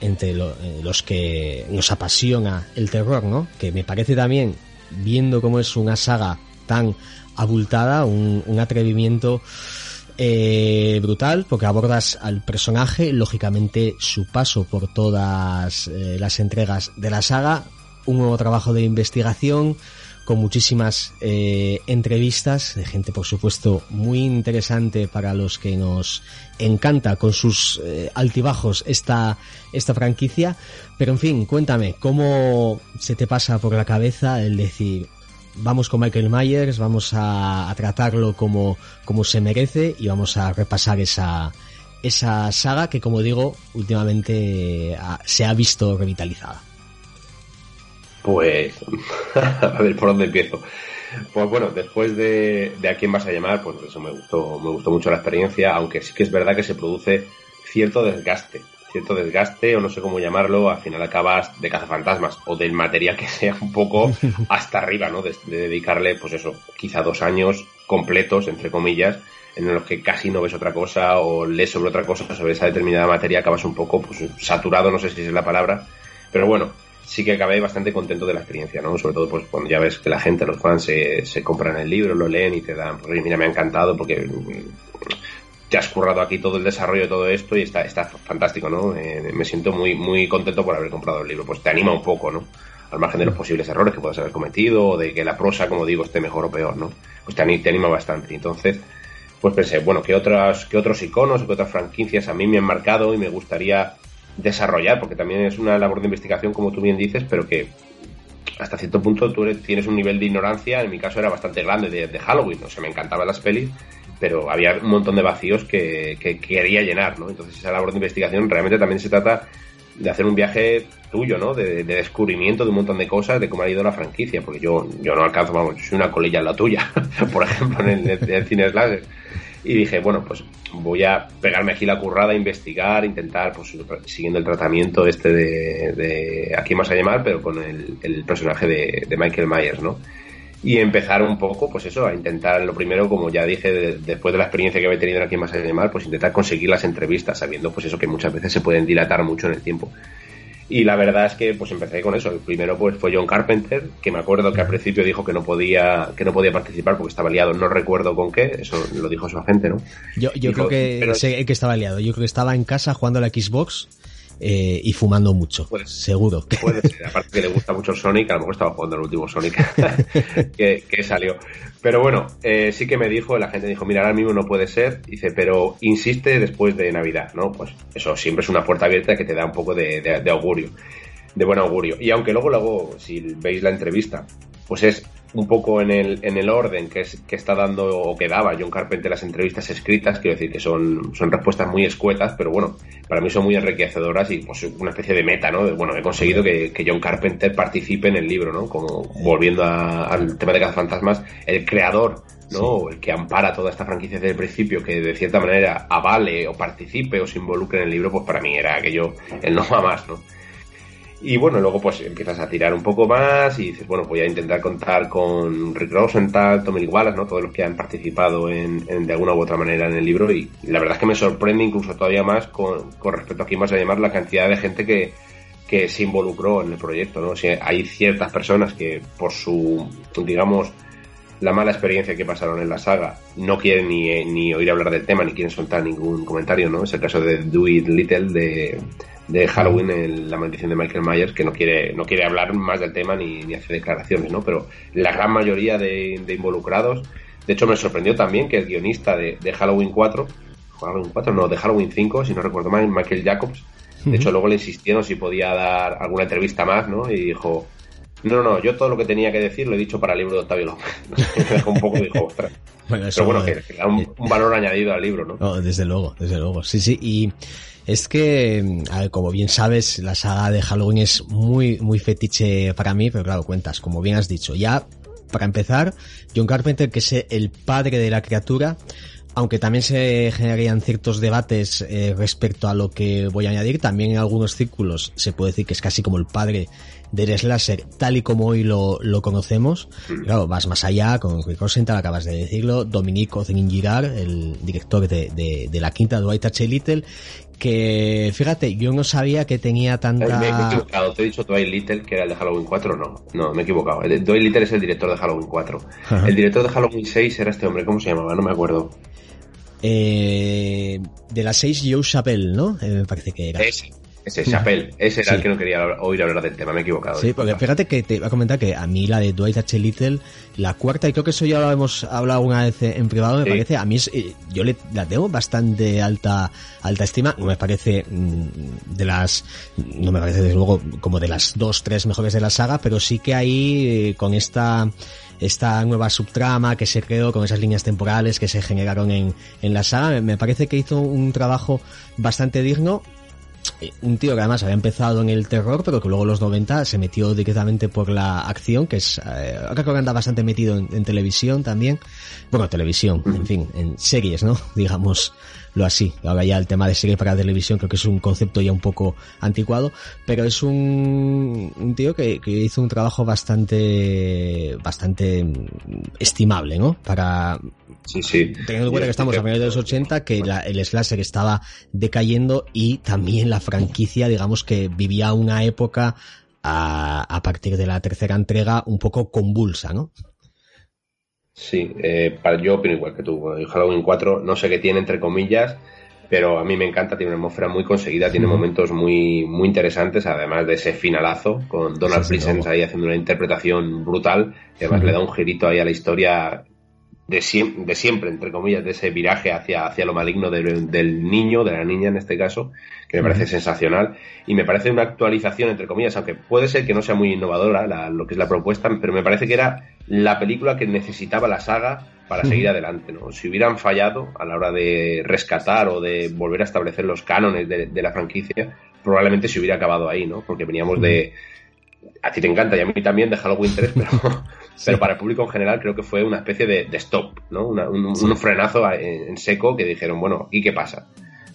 entre eh, los que nos apasiona el terror, ¿no? Que me parece también, viendo cómo es una saga tan abultada, un, un atrevimiento eh, brutal porque abordas al personaje, lógicamente su paso por todas eh, las entregas de la saga, un nuevo trabajo de investigación con muchísimas eh, entrevistas de gente por supuesto muy interesante para los que nos encanta con sus altibajos esta, esta franquicia. Pero en fin cuéntame cómo se te pasa por la cabeza el decir vamos con Michael Myers, vamos a, tratarlo como, como se merece y vamos a repasar esa, esa saga que, como digo, últimamente se ha visto revitalizada. Pues, [laughs] a ver por dónde empiezo. Pues bueno, después de, de a quién vas a llamar, pues eso me gustó, me gustó mucho la experiencia, aunque sí que es verdad que se produce cierto desgaste cierto desgaste o no sé cómo llamarlo, al final acabas de cazafantasmas o del material que sea un poco [laughs] hasta arriba, ¿no? De, dedicarle, pues eso, quizá dos años completos, entre comillas, en los que casi no ves otra cosa o lees sobre otra cosa, sobre esa determinada materia, acabas un poco pues, saturado, no sé si es la palabra, pero bueno, sí que acabé bastante contento de la experiencia, ¿no? Sobre todo pues cuando ya ves que la gente, los fans se, se compran el libro, lo leen y te dan, pues mira, me ha encantado porque te has currado aquí todo el desarrollo de todo esto y está, está fantástico, ¿no? Eh, me siento muy, muy contento por haber comprado el libro. Pues te anima un poco, ¿no? Al margen de los posibles errores que puedas haber cometido o de que la prosa, como digo, esté mejor o peor, ¿no? Pues te, te anima bastante. Entonces, pues pensé, bueno, ¿qué, otras, qué otros iconos, qué otras franquicias a mí me han marcado y me gustaría desarrollar? Porque también es una labor de investigación, como tú bien dices, pero que hasta cierto punto tú tienes un nivel de ignorancia, en mi caso era bastante grande, de, de Halloween, o sea, me encantaban las pelis, pero había un montón de vacíos que, quería llenar, ¿no? Entonces esa labor de investigación realmente también se trata de hacer un viaje tuyo, ¿no? De, descubrimiento de un montón de cosas, de cómo ha ido la franquicia, porque yo, yo no alcanzo, vamos, yo soy una colilla en la tuya, [laughs] por ejemplo, en el, cine slasher. Y dije, bueno, pues voy a pegarme aquí la currada, investigar, intentar, pues siguiendo el tratamiento este de, de aquí más a llamar, pero con el, personaje de Michael Myers, ¿no? Y empezar un poco, pues eso, a intentar lo primero, como ya dije, después de la experiencia que había tenido aquí en Más Animal, pues intentar conseguir las entrevistas, sabiendo pues eso que muchas veces se pueden dilatar mucho en el tiempo. Y la verdad es que pues empecé con eso. El primero pues fue John Carpenter, que me acuerdo que al principio dijo que no podía, que no podía participar porque estaba liado, no recuerdo con qué, eso lo dijo su agente, ¿no? Yo, yo creo que sé que estaba liado, yo creo que estaba en casa jugando a la Xbox eh, y fumando mucho, seguro. [laughs] Puede ser, aparte que le gusta mucho Sonic, a lo mejor estaba jugando el último Sonic [laughs] que, salió. Pero bueno, eh, sí que me dijo, la gente dijo, mira, ahora mismo no puede ser, dice, pero insiste después de Navidad, ¿no? Pues eso siempre es una puerta abierta que te da un poco de, de augurio, de buen augurio. Y aunque luego, luego, si veis la entrevista, pues es un poco en el, en el orden que, es, que está dando o que daba John Carpenter las entrevistas escritas, quiero decir que son, son respuestas muy escuetas, pero bueno, para mí son muy enriquecedoras y pues una especie de meta, ¿no? bueno, he conseguido que, que, John Carpenter participe en el libro, ¿no? Como volviendo al tema de Fantasmas, el creador, ¿no? El que ampara toda esta franquicia desde el principio, que de cierta manera avale o participe o se involucre en el libro, pues para mí era aquello, el no más, ¿no? Y bueno, luego pues empiezas a tirar un poco más y dices, bueno, voy a intentar contar con Rick Rosenthal, Tommy Wallace, ¿no? Todos los que han participado en, de alguna u otra manera en el libro y la verdad es que me sorprende incluso todavía más con, respecto a quién vas a llamar la cantidad de gente que, que se involucró en el proyecto, ¿no? O hay ciertas personas que por su, digamos, la mala experiencia que pasaron en la saga no quieren ni, ni oír hablar del tema ni quieren soltar ningún comentario, ¿no? Es el caso de Dewey Little de, de Halloween en La maldición de Michael Myers, que no quiere, no quiere hablar más del tema ni, ni hacer declaraciones, ¿no? Pero la gran mayoría de, de, involucrados, de hecho me sorprendió también que el guionista de, de Halloween 4, Halloween 4, no, de Halloween 5, si no recuerdo mal, Michael Jacobs, de hecho luego le insistieron si podía dar alguna entrevista más, ¿no? Y dijo, no, no, yo todo lo que tenía que decir lo he dicho para el libro de Octavio López. [laughs] me dejó un poco, dijo, ostras. [laughs] Bueno, eso, Pero bueno, que, que da un, un, valor añadido al libro, ¿no? ¿no? Desde luego, desde luego. Sí, sí, y es que, ver, como bien sabes, la saga de Halloween es muy, muy fetiche para mí, pero claro, cuentas, como bien has dicho, ya, para empezar, John Carpenter, que es el padre de la criatura, aunque también se generarían ciertos debates eh, respecto a lo que voy a añadir, también en algunos círculos se puede decir que es casi como el padre del slasher tal y como hoy lo, conocemos. Claro, vas más allá con Rick Rosenthal, acabas de decirlo, Dominique Ozengirar, el director de, de, de la quinta Dwight H. Little, que fíjate, yo no sabía que tenía tanta... Me, me, he equivocado, te he dicho Dwight Little, que era el de Halloween 4, no, no, me he equivocado. Dwight Little es el director de Halloween 4. Ajá. El director de Halloween 6 era este hombre, ¿cómo se llamaba? No me acuerdo. Eh, de las 6, Joe Chappelle, ¿no? Eh, me parece que era. Ese, ese Chappelle, ese era sí. el que no quería oír hablar del tema, me he equivocado. Sí, porque fíjate que te iba a comentar que a mí la de Dwight H. Little, la cuarta, y creo que eso ya lo hemos hablado una vez en privado, me sí. parece, a mí es, eh, yo le, la tengo bastante alta, alta estima, no me parece mm, de las, no me parece desde luego como de las dos, tres mejores de la saga, pero sí que ahí con esta, esta nueva subtrama que se creó con esas líneas temporales que se generaron en, en la saga, me parece que hizo un trabajo bastante digno un tío que además había empezado en el terror, pero que luego en los 90 se metió directamente por la acción, que es, eh, que anda bastante metido en, en, televisión también. Bueno, televisión, en fin, en series, ¿no? [laughs] Digamos lo así. Ahora ya el tema de serie para televisión creo que es un concepto ya un poco anticuado, pero es un, un tío que, que hizo un trabajo bastante, bastante estimable, ¿no? Para, Sí, sí. Teniendo en cuenta que estamos a finales de los 80, que la, el slasher estaba decayendo y también la franquicia, digamos que vivía una época a, a partir de la tercera entrega un poco convulsa, ¿no? Sí, eh, para, yo opino igual que tú. Halloween 4 no sé qué tiene, entre comillas, pero a mí me encanta, tiene una atmósfera muy conseguida, tiene momentos muy, muy interesantes, además de ese finalazo con Donald sí, Pleasence ahí haciendo una interpretación brutal, y además le da un girito ahí a la historia de, siempre, de siempre, entre comillas, de ese viraje hacia, hacia lo maligno del, del niño, de la niña en este caso, que me parece sensacional. Y me parece una actualización, entre comillas, aunque puede ser que no sea muy innovadora la, lo que es la propuesta, pero me parece que era la película que necesitaba la saga para seguir adelante. ¿no? Si hubieran fallado a la hora de rescatar o de volver a establecer los cánones de, de la franquicia, probablemente se hubiera acabado ahí, ¿no? Porque veníamos de a ti te encanta y a mí también de Halloween 3, [laughs] pero, sí. pero para el público en general creo que fue una especie de, de stop, ¿no? Una, un, sí. un, frenazo en, en, seco que dijeron, bueno, ¿y qué pasa?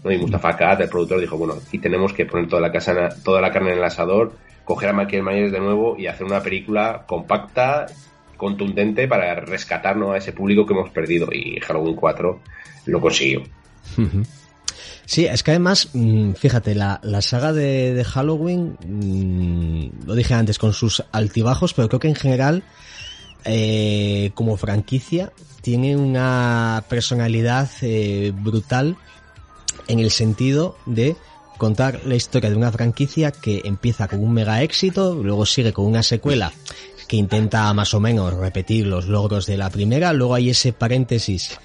¿No? Y Mustafa Kat, el productor, dijo, bueno, aquí tenemos que poner toda la, casa, toda la carne en el asador, coger a Michael Myers de nuevo y hacer una película compacta, contundente para rescatarnos a ese público que hemos perdido. Y Halloween 4 lo consiguió. Sí, es que además, mm, fíjate, la, la saga de, Halloween, mmm, lo dije antes, con sus altibajos, pero creo que en general, eh, como franquicia, tiene una personalidad eh, brutal en el sentido de contar la historia de una franquicia que empieza con un mega éxito, luego sigue con una secuela que intenta más o menos repetir los logros de la primera, luego hay ese paréntesis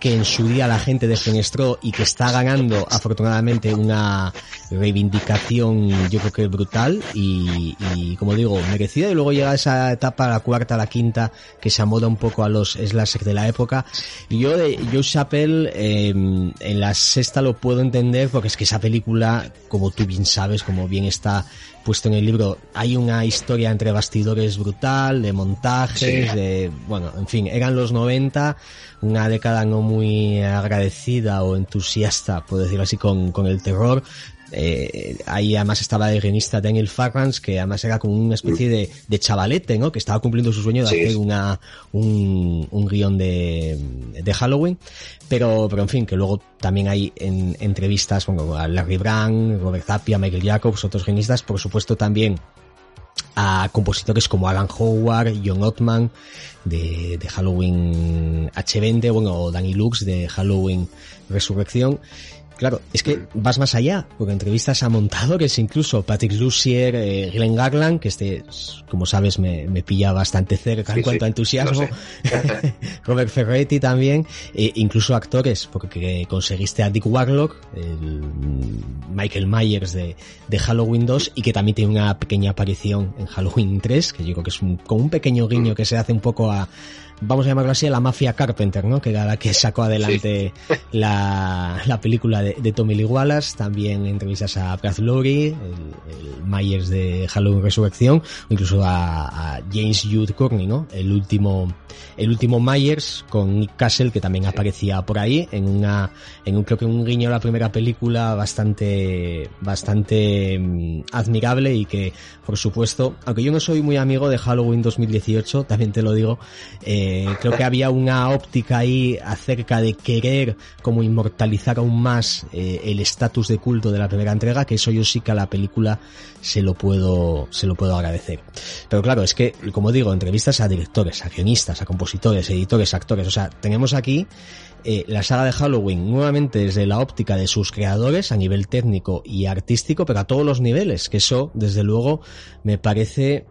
que en su día la gente defenestró y que está ganando afortunadamente una reivindicación yo creo que brutal y, y, como digo merecida y luego llega esa etapa la cuarta la quinta que se amoda un poco a los slasher de la época y yo de Joe Chappelle eh, en la sexta lo puedo entender porque es que esa película como tú bien sabes como bien está puesto en el libro hay una historia entre bastidores brutal de montajes sí. de bueno en fin eran los 90 una década no muy agradecida o entusiasta, puedo decirlo así, con, con el terror, Eh, ahí además estaba el guionista Daniel Farrans, que además era como una especie de, de chavalete, ¿no? Que estaba cumpliendo su sueño de hacer una, un, un guion de, de Halloween. Pero, pero en fin, que luego también hay en, entrevistas, bueno, a Larry Brand, Robert Zapia, Michael Jacobs, otros guionistas, por supuesto también a compositores como Alan Howard, John Ottman de, de Halloween H20, bueno, o Danny Lux de Halloween Resurrección Claro, es que vas más allá, porque entrevistas a montadores, incluso Patrick Lucier, eh, Glenn Garland, que este, como sabes, me, me pilla bastante cerca en cuanto a entusiasmo, [laughs] Robert Ferretti también, e incluso actores, porque conseguiste a Dick Warlock, el Michael Myers de, de Halloween 2, y que también tiene una pequeña aparición en Halloween 3, que yo creo que es un, como un pequeño guiño que se hace un poco a, vamos a llamarlo así, la mafia Carpenter, ¿no? Que era la que sacó adelante la, la, película de, de, Tommy Lee Wallace, también entrevistas a Brad Lowry, el, el, Myers de Halloween Resurrección, o incluso a, a, James Jude Courtney, ¿no? El último, el último Myers con Nick Castle, que también aparecía por ahí, en una, en un, creo que un guiño a la primera película bastante, bastante um, admirable y que, por supuesto, aunque yo no soy muy amigo de Halloween 2018, también te lo digo, eh, creo que había una óptica ahí acerca de querer como inmortalizar aún más eh, el estatus de culto de la primera entrega, que eso yo sí que a la película se lo puedo, se lo puedo agradecer. Pero claro, es que, como digo, entrevistas a directores, a guionistas, a compositores, editores, actores, o sea, tenemos aquí eh, la saga de Halloween nuevamente desde la óptica de sus creadores a nivel técnico y artístico, pero a todos los niveles, que eso, desde luego, me parece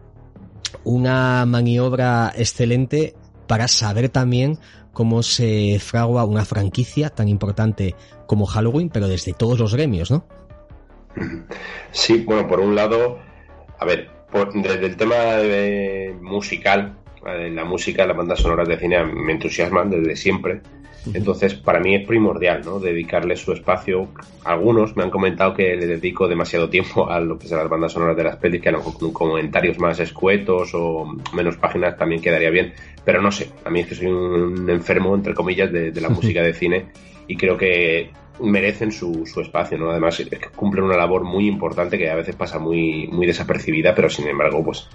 una maniobra excelente para saber también cómo se fragua una franquicia tan importante como Halloween, pero desde todos los gremios, ¿no? Sí, bueno, por un lado, a ver, por, desde el tema de musical, la música, las bandas sonoras de cine me entusiasman desde siempre. Entonces, para mí es primordial, ¿no? Dedicarle su espacio. Algunos me han comentado que le dedico demasiado tiempo a lo que son las bandas sonoras de las pelis, que a lo mejor con comentarios más escuetos o menos páginas también quedaría bien. Pero no sé, a mí es que soy un enfermo, entre comillas, de, de la [laughs] música de cine y creo que merecen su, su espacio, ¿no? Además, es que cumplen una labor muy importante que a veces pasa muy, muy desapercibida, pero sin embargo, pues,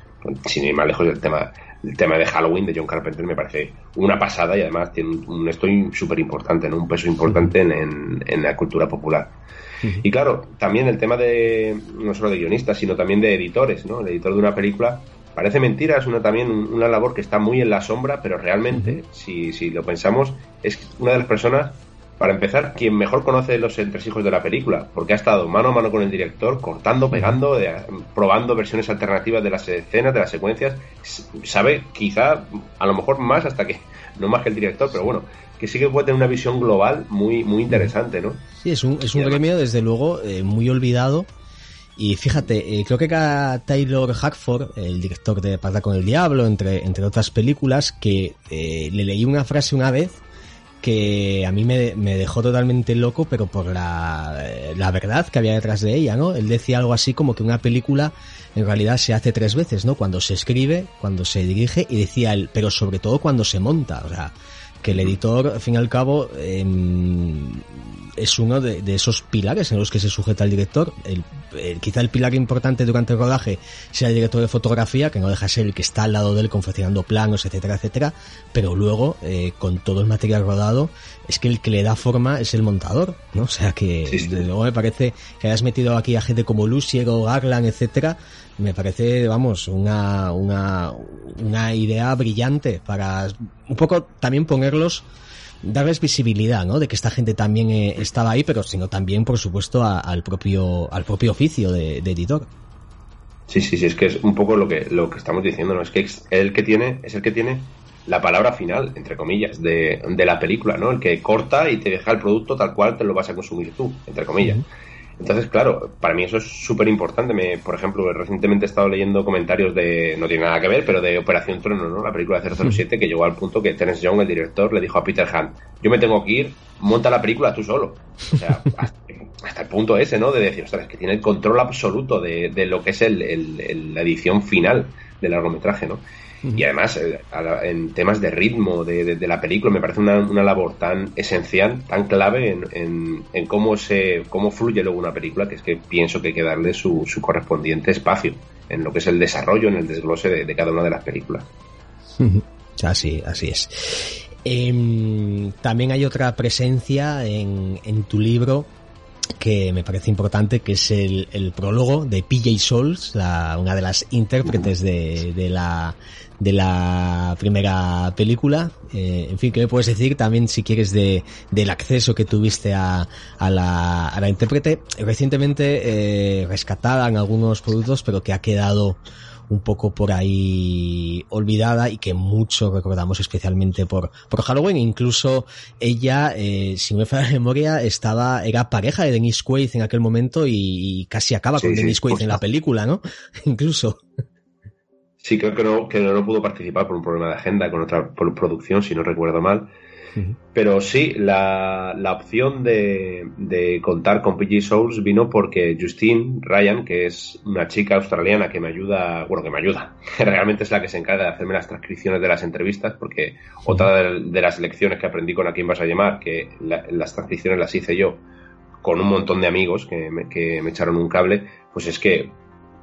sin ir más lejos del tema, el tema de Halloween de John Carpenter me parece una pasada y además tiene un, un estoy súper importante, ¿no? Un peso importante en, en, en la cultura popular. Y claro, también el tema de, no solo de guionistas, sino también de editores, ¿no? El editor de una película parece mentira, es una, también una labor que está muy en la sombra, pero realmente, si, si lo pensamos, es una de las personas para empezar, quien mejor conoce los entresijos de la película, porque ha estado mano a mano con el director, cortando, pegando, de, probando versiones alternativas de las escenas, de las secuencias, sabe quizá, a lo mejor más hasta que, [laughs] no más que el director, pero bueno, que sí que puede tener una visión global muy, muy interesante, ¿no? Sí, es un, es un gremio, desde luego, eh, muy olvidado. Y fíjate, eh, creo que Taylor Hackford, el director de Parda con el Diablo, entre, entre otras películas, que eh, le leí una frase una vez que a mí me, me, dejó totalmente loco, pero por la, la, verdad que había detrás de ella, ¿no? Él decía algo así como que una película en realidad se hace tres veces, ¿no? Cuando se escribe, cuando se dirige y decía él, pero sobre todo cuando se monta, o sea, que el editor, al fin y al cabo, eh, es uno de, de, esos pilares en los que se sujeta el director. El, el, quizá el pilar importante durante el rodaje sea el director de fotografía, que no deja de ser el que está al lado de él confeccionando planos, etcétera, etcétera. Pero luego, eh, con todo el material rodado, es que el que le da forma es el montador, ¿no? O sea que, sí, sí. desde luego me parece que hayas metido aquí a gente como Lucier o Garland, etcétera, me parece, vamos, una, una, una idea brillante para un poco también ponerlos darles visibilidad, ¿no? De que esta gente también eh, estaba ahí, pero sino también, por supuesto, a, al propio al propio oficio de, de, editor. Sí, sí, sí, es que es un poco lo que lo que estamos diciendo, ¿no? Es que es el que tiene es el que tiene la palabra final, entre comillas, de, de la película, ¿no? El que corta y te deja el producto tal cual te lo vas a consumir tú, entre comillas. Uh -huh. Entonces, claro, para mí eso es súper importante. Por ejemplo, recientemente he estado leyendo comentarios de, no tiene nada que ver, pero de Operación Trono, ¿no? La película de 007 que llegó al punto que Terence Young, el director, le dijo a Peter Hunt, yo me tengo que ir, monta la película tú solo. O sea, [laughs] hasta, hasta, el punto ese, ¿no? De decir, ostras, que tiene el control absoluto de, de lo que es el, el, el, la edición final del largometraje, ¿no? Y además, eh, en temas de ritmo de, la película, me parece una, labor tan esencial, tan clave en, en, cómo, se, cómo fluye luego una película, que es que pienso que hay que darle su, su correspondiente espacio en lo que es el desarrollo, en el desglose de, cada una de las películas. [laughs] Así, así es. Em, también hay otra presencia en, en tu libro que me parece importante, que es el, el prólogo de PJ Souls, la, una de las intérpretes de, de, la, de la primera película. Eh, en fin, ¿qué me puedes decir también si quieres de, del acceso que tuviste a, a, la, a la intérprete? Recientemente eh, rescatada en algunos productos, pero que ha quedado un poco por ahí olvidada y que mucho recordamos especialmente por, por Halloween. Incluso ella, eh, si no me falla la memoria, estaba, era pareja de Denise Quaid en aquel momento y, casi acaba con Denise Quaid en la película, ¿no? [laughs] Incluso. Sí, creo que no, que no pudo participar por un problema de agenda con otra producción, si no recuerdo mal. Pero sí, la, la opción de, de, contar con PG Souls vino porque Justine Ryan, que es una chica australiana que me ayuda, bueno, que me ayuda, [laughs] realmente es la que se encarga de hacerme las transcripciones de las entrevistas, porque otra de, las lecciones que aprendí con A quién vas a llamar, que las transcripciones las hice yo con un montón de amigos que me, que me echaron un cable, pues es que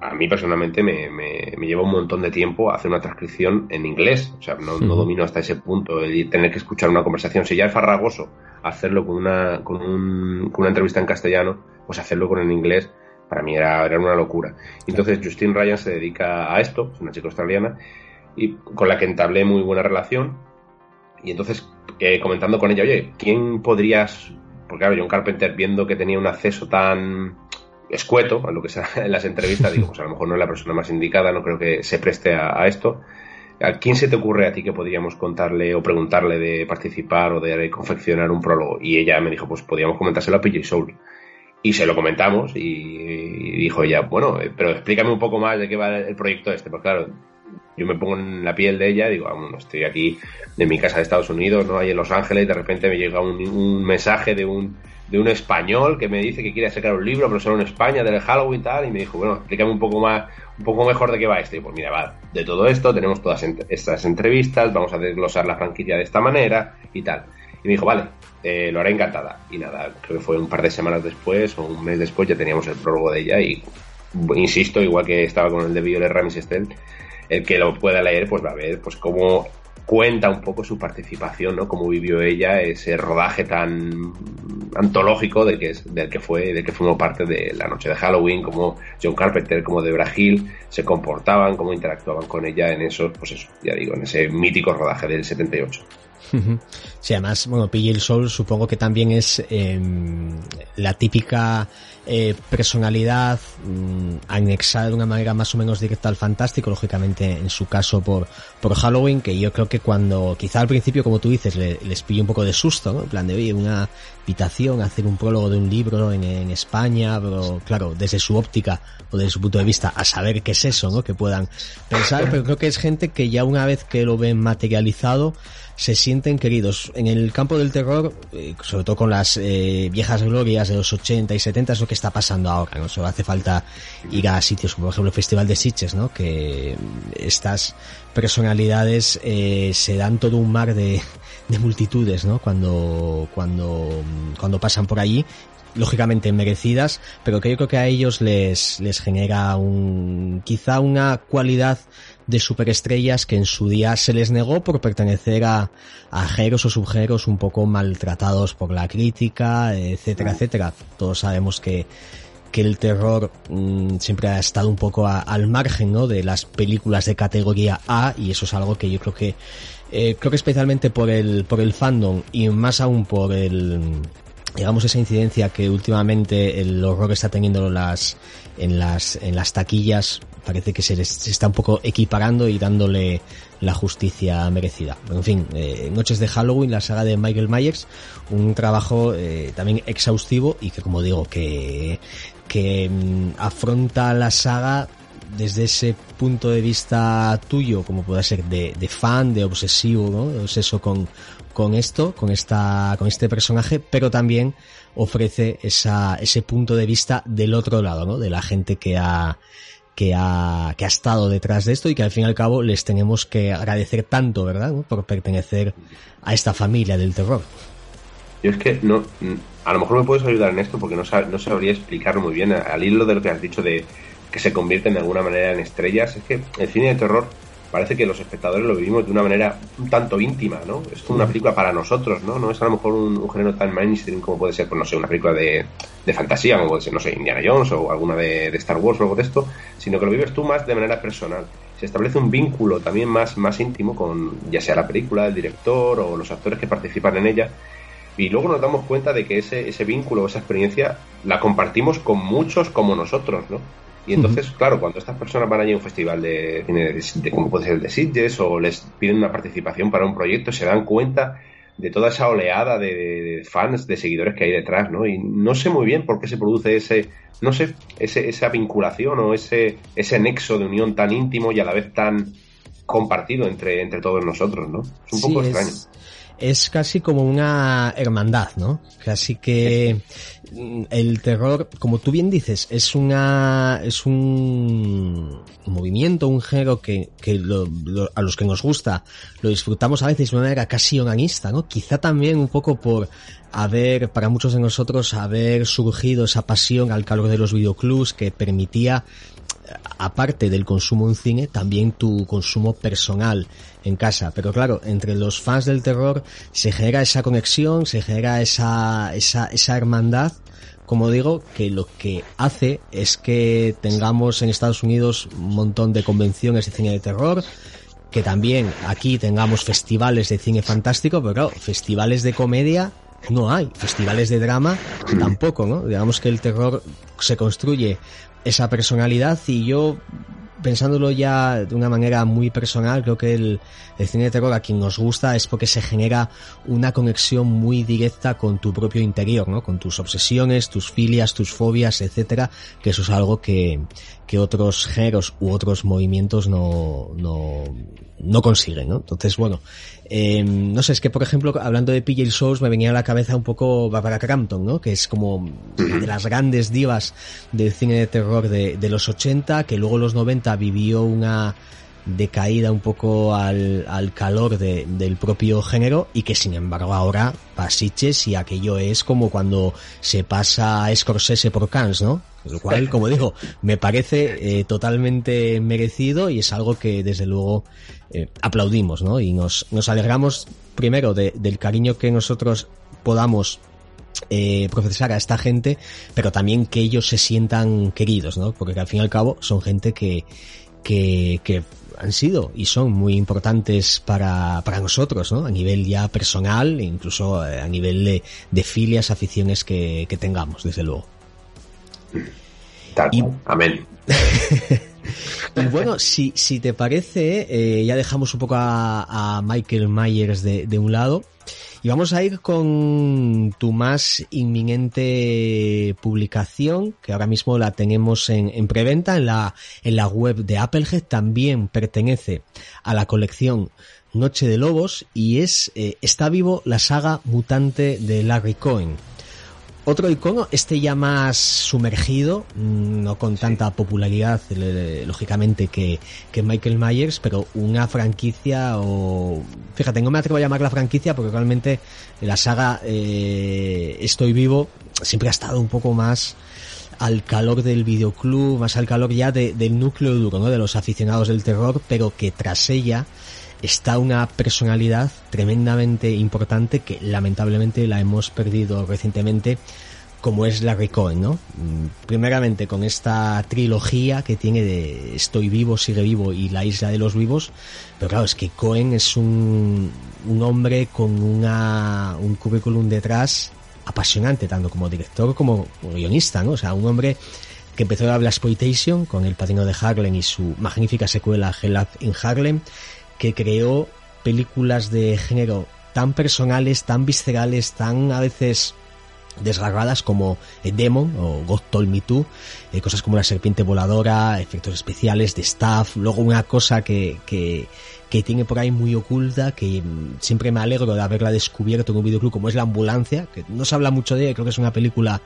a mí personalmente me, me, lleva un montón de tiempo hacer una transcripción en inglés. O sea, no, domino hasta ese punto el tener que escuchar una conversación. Si ya es farragoso hacerlo con una, con, un, con una entrevista en castellano, pues hacerlo con en inglés para mí era, era una locura. Entonces Justine Ryan se dedica a esto, es una chica australiana, y con la que entablé muy buena relación. Y entonces, eh, comentando con ella, oye, ¿quién podrías...? Porque claro, John Carpenter, viendo que tenía un acceso tan escueto, a lo que sea en las entrevistas, digo, pues a lo mejor no es la persona más indicada, no creo que se preste a, esto. ¿A quién se te ocurre a ti que podríamos contarle o preguntarle de participar o de confeccionar un prólogo? Y ella me dijo, pues podríamos comentárselo a PJ Soul. Y se lo comentamos y, dijo ella, bueno, eh, pero explícame un poco más de qué va el proyecto este. Porque claro, yo me pongo en la piel de ella y digo, vamos, estoy aquí en mi casa de Estados Unidos, ¿no? Ahí en Los Ángeles y de repente me llega un mensaje de un de un español que me dice que quiere sacar un libro, pero solo en España, del Halloween tal, y me dijo, bueno, explícame un poco más, un poco mejor de qué va esto. Y pues mira, va, de todo esto tenemos todas estas entrevistas, vamos a desglosar la franquicia de esta manera y tal. Y me dijo, vale, eh, lo haré encantada. Y nada, creo que fue un par de semanas después o un mes después ya teníamos el prólogo de ella y insisto, igual que estaba con el de Violet Ramis Estel, el que lo pueda leer pues va a ver pues cómo cuenta un poco su participación, ¿no? Cómo vivió ella ese rodaje tan antológico del que, del que fue, del que formó parte de la noche de Halloween, como John Carpenter, como Debra Hill se comportaban, cómo interactuaban con ella en eso, pues eso, ya digo, en ese mítico rodaje del 78. Sí, además, bueno, Pille el Sol supongo que también es em, la típica eh, personalidad mm, anexada de una manera más o menos directa al fantástico, lógicamente en su caso por, por Halloween, que yo creo que cuando, quizá al principio, como tú dices, les pilló un poco de susto, ¿no? En plan de, oye, una habitación, hacer un prólogo de un libro en, en España, pero claro, desde su óptica o desde su punto de vista, a saber qué es eso, ¿no? Que puedan pensar, pero creo que es gente que ya una vez que lo ven materializado, se sienten queridos. En el campo del terror, eh, sobre todo con las eh, viejas glorias de los 80 y 70, es lo que está pasando ahora, ¿no? Solo hace falta ir a sitios como por ejemplo el Festival de Sitges, ¿no? Que estas personalidades eh, se dan todo un mar de, de multitudes, ¿no? Cuando, cuando, cuando pasan por allí lógicamente merecidas, pero que yo creo que a ellos les, les genera un, quizá una cualidad de superestrellas que en su día se les negó por pertenecer a, a o subgeros un poco maltratados por la crítica, etcétera, etcétera. Todos sabemos que, que el terror mm, siempre ha estado un poco al margen ¿no? de las películas de categoría A y eso es algo que yo creo que eh, creo que especialmente por el por el fandom y más aún por el digamos esa incidencia que últimamente el horror está teniendo las en las en las taquillas parece que se, les, está un poco equiparando y dándole la justicia merecida. En fin, eh, Noches de Halloween, la saga de Michael Myers, un trabajo eh, también exhaustivo y que como digo, que, que mm, afronta la saga desde ese punto de vista tuyo, como puede ser de, de fan, de obsesivo, ¿no? Obseso con, con esto, con esta, con este personaje, pero también ofrece esa, ese punto de vista del otro lado, ¿no? De la gente que ha, que ha, que ha estado detrás de esto y que al fin y al cabo les tenemos que agradecer tanto, ¿verdad? Por pertenecer a esta familia del terror. Yo es que no, a lo mejor me puedes ayudar en esto porque no, no sabría explicarlo muy bien al hilo de lo que has dicho de que se convierten de alguna manera en estrellas. Es que el cine de terror parece que los espectadores lo vivimos de una manera un tanto íntima, ¿no? Es una película para nosotros, ¿no? No es a lo mejor un, género tan mainstream como puede ser, pues no sé, una película de, de, fantasía, como puede ser, no sé, Indiana Jones o alguna de, de, Star Wars o algo de esto, sino que lo vives tú más de manera personal. Se establece un vínculo también más, más íntimo con ya sea la película, el director o los actores que participan en ella. Y luego nos damos cuenta de que ese, ese vínculo, esa experiencia, la compartimos con muchos como nosotros, ¿no? Y entonces, claro, cuando estas personas van allí a un festival de cine, de, como puede ser el de Sitges, o les piden una participación para un proyecto, se dan cuenta de toda esa oleada de, fans, de seguidores que hay detrás, ¿no? Y no sé muy bien por qué se produce ese, no sé, ese, esa vinculación o ese, ese nexo de unión tan íntimo y a la vez tan compartido entre, entre todos nosotros, ¿no? Es un poco extraño es casi como una hermandad, ¿no? Casi que el terror, como tú bien dices, es una es un movimiento, un género que, que a los que nos gusta lo disfrutamos a veces de una manera casi organista, ¿no? Quizá también un poco por haber, para muchos de nosotros, haber surgido esa pasión al calor de los videoclubs que permitía aparte del consumo en cine, también tu consumo personal en casa. Pero claro, entre los fans del terror se genera esa conexión, se genera esa, esa, esa hermandad como digo, que lo que hace es que tengamos en Estados Unidos un montón de convenciones de cine de terror, que también aquí tengamos festivales de cine fantástico, pero claro, festivales de comedia no hay, festivales de drama tampoco, ¿no? Digamos que el terror se construye esa personalidad y yo pensándolo ya de una manera muy personal, creo que el, cine de terror a quien nos gusta es porque se genera una conexión muy directa con tu propio interior, ¿no? Con tus obsesiones, tus filias, tus fobias, etcétera, que eso es algo que, que otros géneros u otros movimientos no, no, no consiguen, ¿no? Entonces, bueno, eh, no sé, es que por ejemplo, hablando de PJ Souls, me venía a la cabeza un poco Barbara Crampton, ¿no? Que es como de las grandes divas del cine de terror de, de los 80, que luego en los 90 vivió una decaída un poco al, al calor de, del propio género y que sin embargo ahora pasiches y aquello es como cuando se pasa a Scorsese por Cannes, ¿no? Lo cual, como digo, me parece eh, totalmente merecido y es algo que desde luego eh, aplaudimos, ¿no? Y nos, nos alegramos primero de, del cariño que nosotros podamos eh, procesar a esta gente, pero también que ellos se sientan queridos, ¿no? Porque al fin y al cabo son gente que, que, que han sido y son muy importantes para, para nosotros, ¿no? A nivel ya personal, incluso eh, a nivel de, de filias, aficiones que, que tengamos, desde luego. Y, amén. [laughs] y bueno, si, si te parece, eh, ya dejamos un poco a, a Michael Myers de, de, un lado y vamos a ir con tu más inminente publicación, que ahora mismo la tenemos en, en preventa en la, en la web de Applehead. También pertenece a la colección Noche de Lobos y es eh, Está vivo la saga mutante de Larry Cohen. Otro icono, este ya más sumergido, mm, no con tanta popularidad, lógicamente, que, que, Michael Myers, pero una franquicia o... Fíjate, no me atrevo a llamar la franquicia porque realmente la saga eh, Estoy Vivo siempre ha estado un poco más al calor del videoclub, más al calor ya de, del núcleo duro, ¿no? De los aficionados del terror, pero que tras ella está una personalidad tremendamente importante que lamentablemente la hemos perdido recientemente como es Larry Cohen, ¿no? Mm, primeramente con esta trilogía que tiene de Estoy vivo, sigue vivo y La isla de los vivos, pero claro, es que Cohen es un, un hombre con una, un currículum detrás apasionante, tanto como director como, guionista, ¿no? O sea, un hombre que empezó a la exploitation con El Padrino de Harlem y su magnífica secuela Hell Up in Harlem, que creó películas de género tan personales, tan viscerales, tan a veces desgarradas como eh, Demon o God Told Me Too, eh, cosas como la serpiente voladora, efectos especiales de staff, luego una cosa que, que, que tiene por ahí muy oculta, que mm, siempre me alegro de haberla descubierto en un videoclub como es La Ambulancia, que no se habla mucho de ella, creo que es una película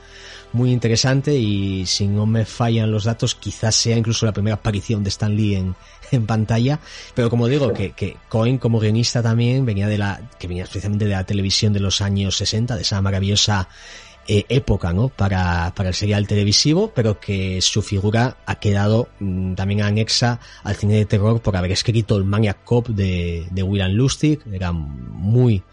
muy interesante y si no me fallan los datos, quizás sea incluso la primera aparición de Stan Lee en, [laughs] en pantalla, pero como digo, que, que Cohen como guionista también venía de la, que venía especialmente de la televisión de los años 60, de esa maravillosa eh, época ¿no? para, para el serial televisivo, pero que su figura ha quedado mm, también anexa al cine de terror por haber escrito el Maniac Cop de, de William Lustig, era muy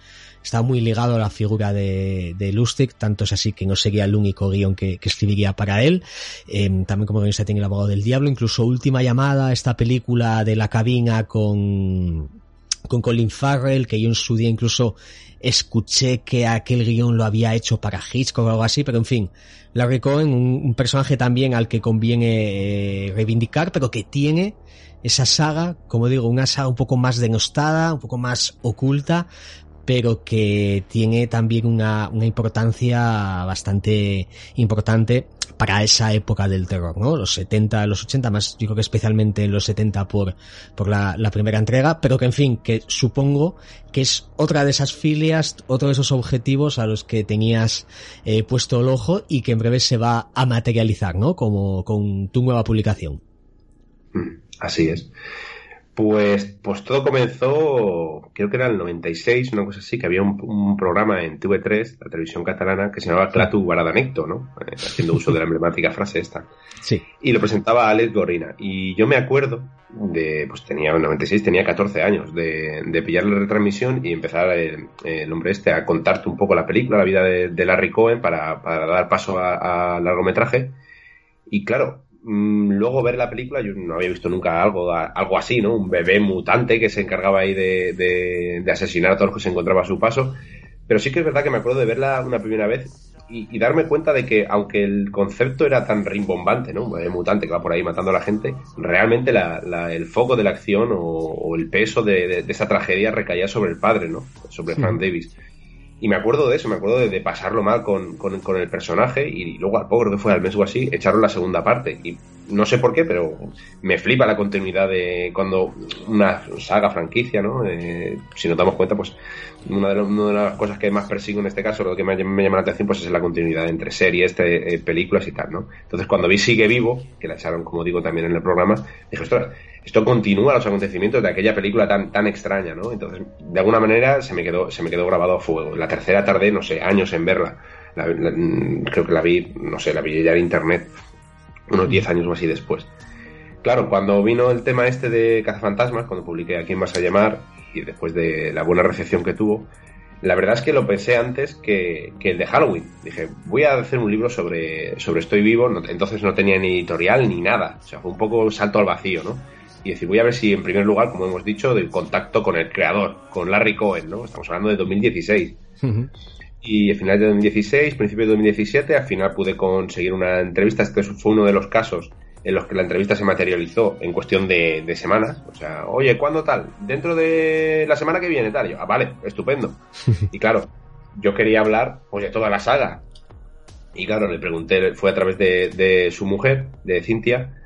estaba muy ligado a la figura de, de Lustig, tanto es así que no sería el único guion que, que escribiría para él. Eh, también como guionista tiene el abogado del diablo, incluso Última llamada, esta película de la cabina con, con Colin Farrell, que yo en su día incluso escuché que aquel guion lo había hecho para Hitchcock o algo así, pero en fin, Larry Cohen, un, un personaje también al que conviene eh, reivindicar, pero que tiene esa saga, como digo, una saga un poco más denostada, un poco más oculta, pero que tiene también una, una importancia bastante importante para esa época del terror, ¿no? Los 70, los 80, más yo creo que especialmente los 70 por, por la, la primera entrega, pero que en fin, que supongo que es otra de esas filias, otro de esos objetivos a los que tenías eh, puesto el ojo y que en breve se va a materializar, ¿no? Como con tu nueva publicación. Así es. Pues, pues todo comenzó, creo que era el 96, una cosa así, que había un, un programa en TV3, la televisión catalana, que se llamaba Clatu Baradanecto, ¿no? Eh, haciendo uso de la emblemática frase esta. Sí. Y lo presentaba Alex Gorina. Y yo me acuerdo de, pues tenía, en 96 tenía 14 años, de, de pillar la retransmisión y empezar el, el, hombre este a contarte un poco la película, la vida de, de Larry Cohen, para, para dar paso a, a largometraje. Y claro, luego ver la película, yo no había visto nunca algo, algo así, ¿no? Un bebé mutante que se encargaba ahí de, de, de, asesinar a todos los que se encontraba a su paso. Pero sí que es verdad que me acuerdo de verla una primera vez y, y darme cuenta de que, aunque el concepto era tan rimbombante, ¿no? Un bebé mutante que va por ahí matando a la gente, realmente la, la, el foco de la acción o, o el peso de, de, esa tragedia recaía sobre el padre, ¿no? Sobre Frank Davis. Y me acuerdo de eso, me acuerdo de, pasarlo mal con, con, con, el personaje y luego al poco, creo que fue al mes o así, echaron la segunda parte. Y no sé por qué, pero me flipa la continuidad de cuando una saga, franquicia, ¿no? Eh, si nos damos cuenta, pues una de, lo, una de, las cosas que más persigo en este caso, lo que me, me llama la atención, pues es la continuidad entre series, te, eh, películas y tal, ¿no? Entonces cuando vi Sigue Vivo, que la echaron, como digo, también en el programa, dije, ostras, esto continúa los acontecimientos de aquella película tan, tan extraña, ¿no? Entonces, de alguna manera se me quedó, se me quedó grabado a fuego. La tercera tardé, no sé, años en verla. La, la, creo que la vi, no sé, la vi ya en internet unos 10 años o así después. Claro, cuando vino el tema este de Cazafantasmas, cuando publiqué A quién vas a llamar, y después de la buena recepción que tuvo, la verdad es que lo pensé antes que, que, el de Halloween. Dije, voy a hacer un libro sobre, sobre Estoy Vivo, no, entonces no tenía ni editorial ni nada. O sea, fue un poco un salto al vacío, ¿no? Y decir, voy a ver si en primer lugar, como hemos dicho, del contacto con el creador, con Larry Cohen, ¿no? Estamos hablando de 2016. Uh -huh. Y a finales de 2016, principios de 2017, al final pude conseguir una entrevista. Este fue uno de los casos en los que la entrevista se materializó en cuestión de, de semanas. O sea, oye, ¿cuándo tal? Dentro de la semana que viene, tal. yo, ah, vale, estupendo. [laughs] y claro, yo quería hablar, pues, de toda la saga. Y claro, le pregunté, fue a través de, de su mujer, de Cintia,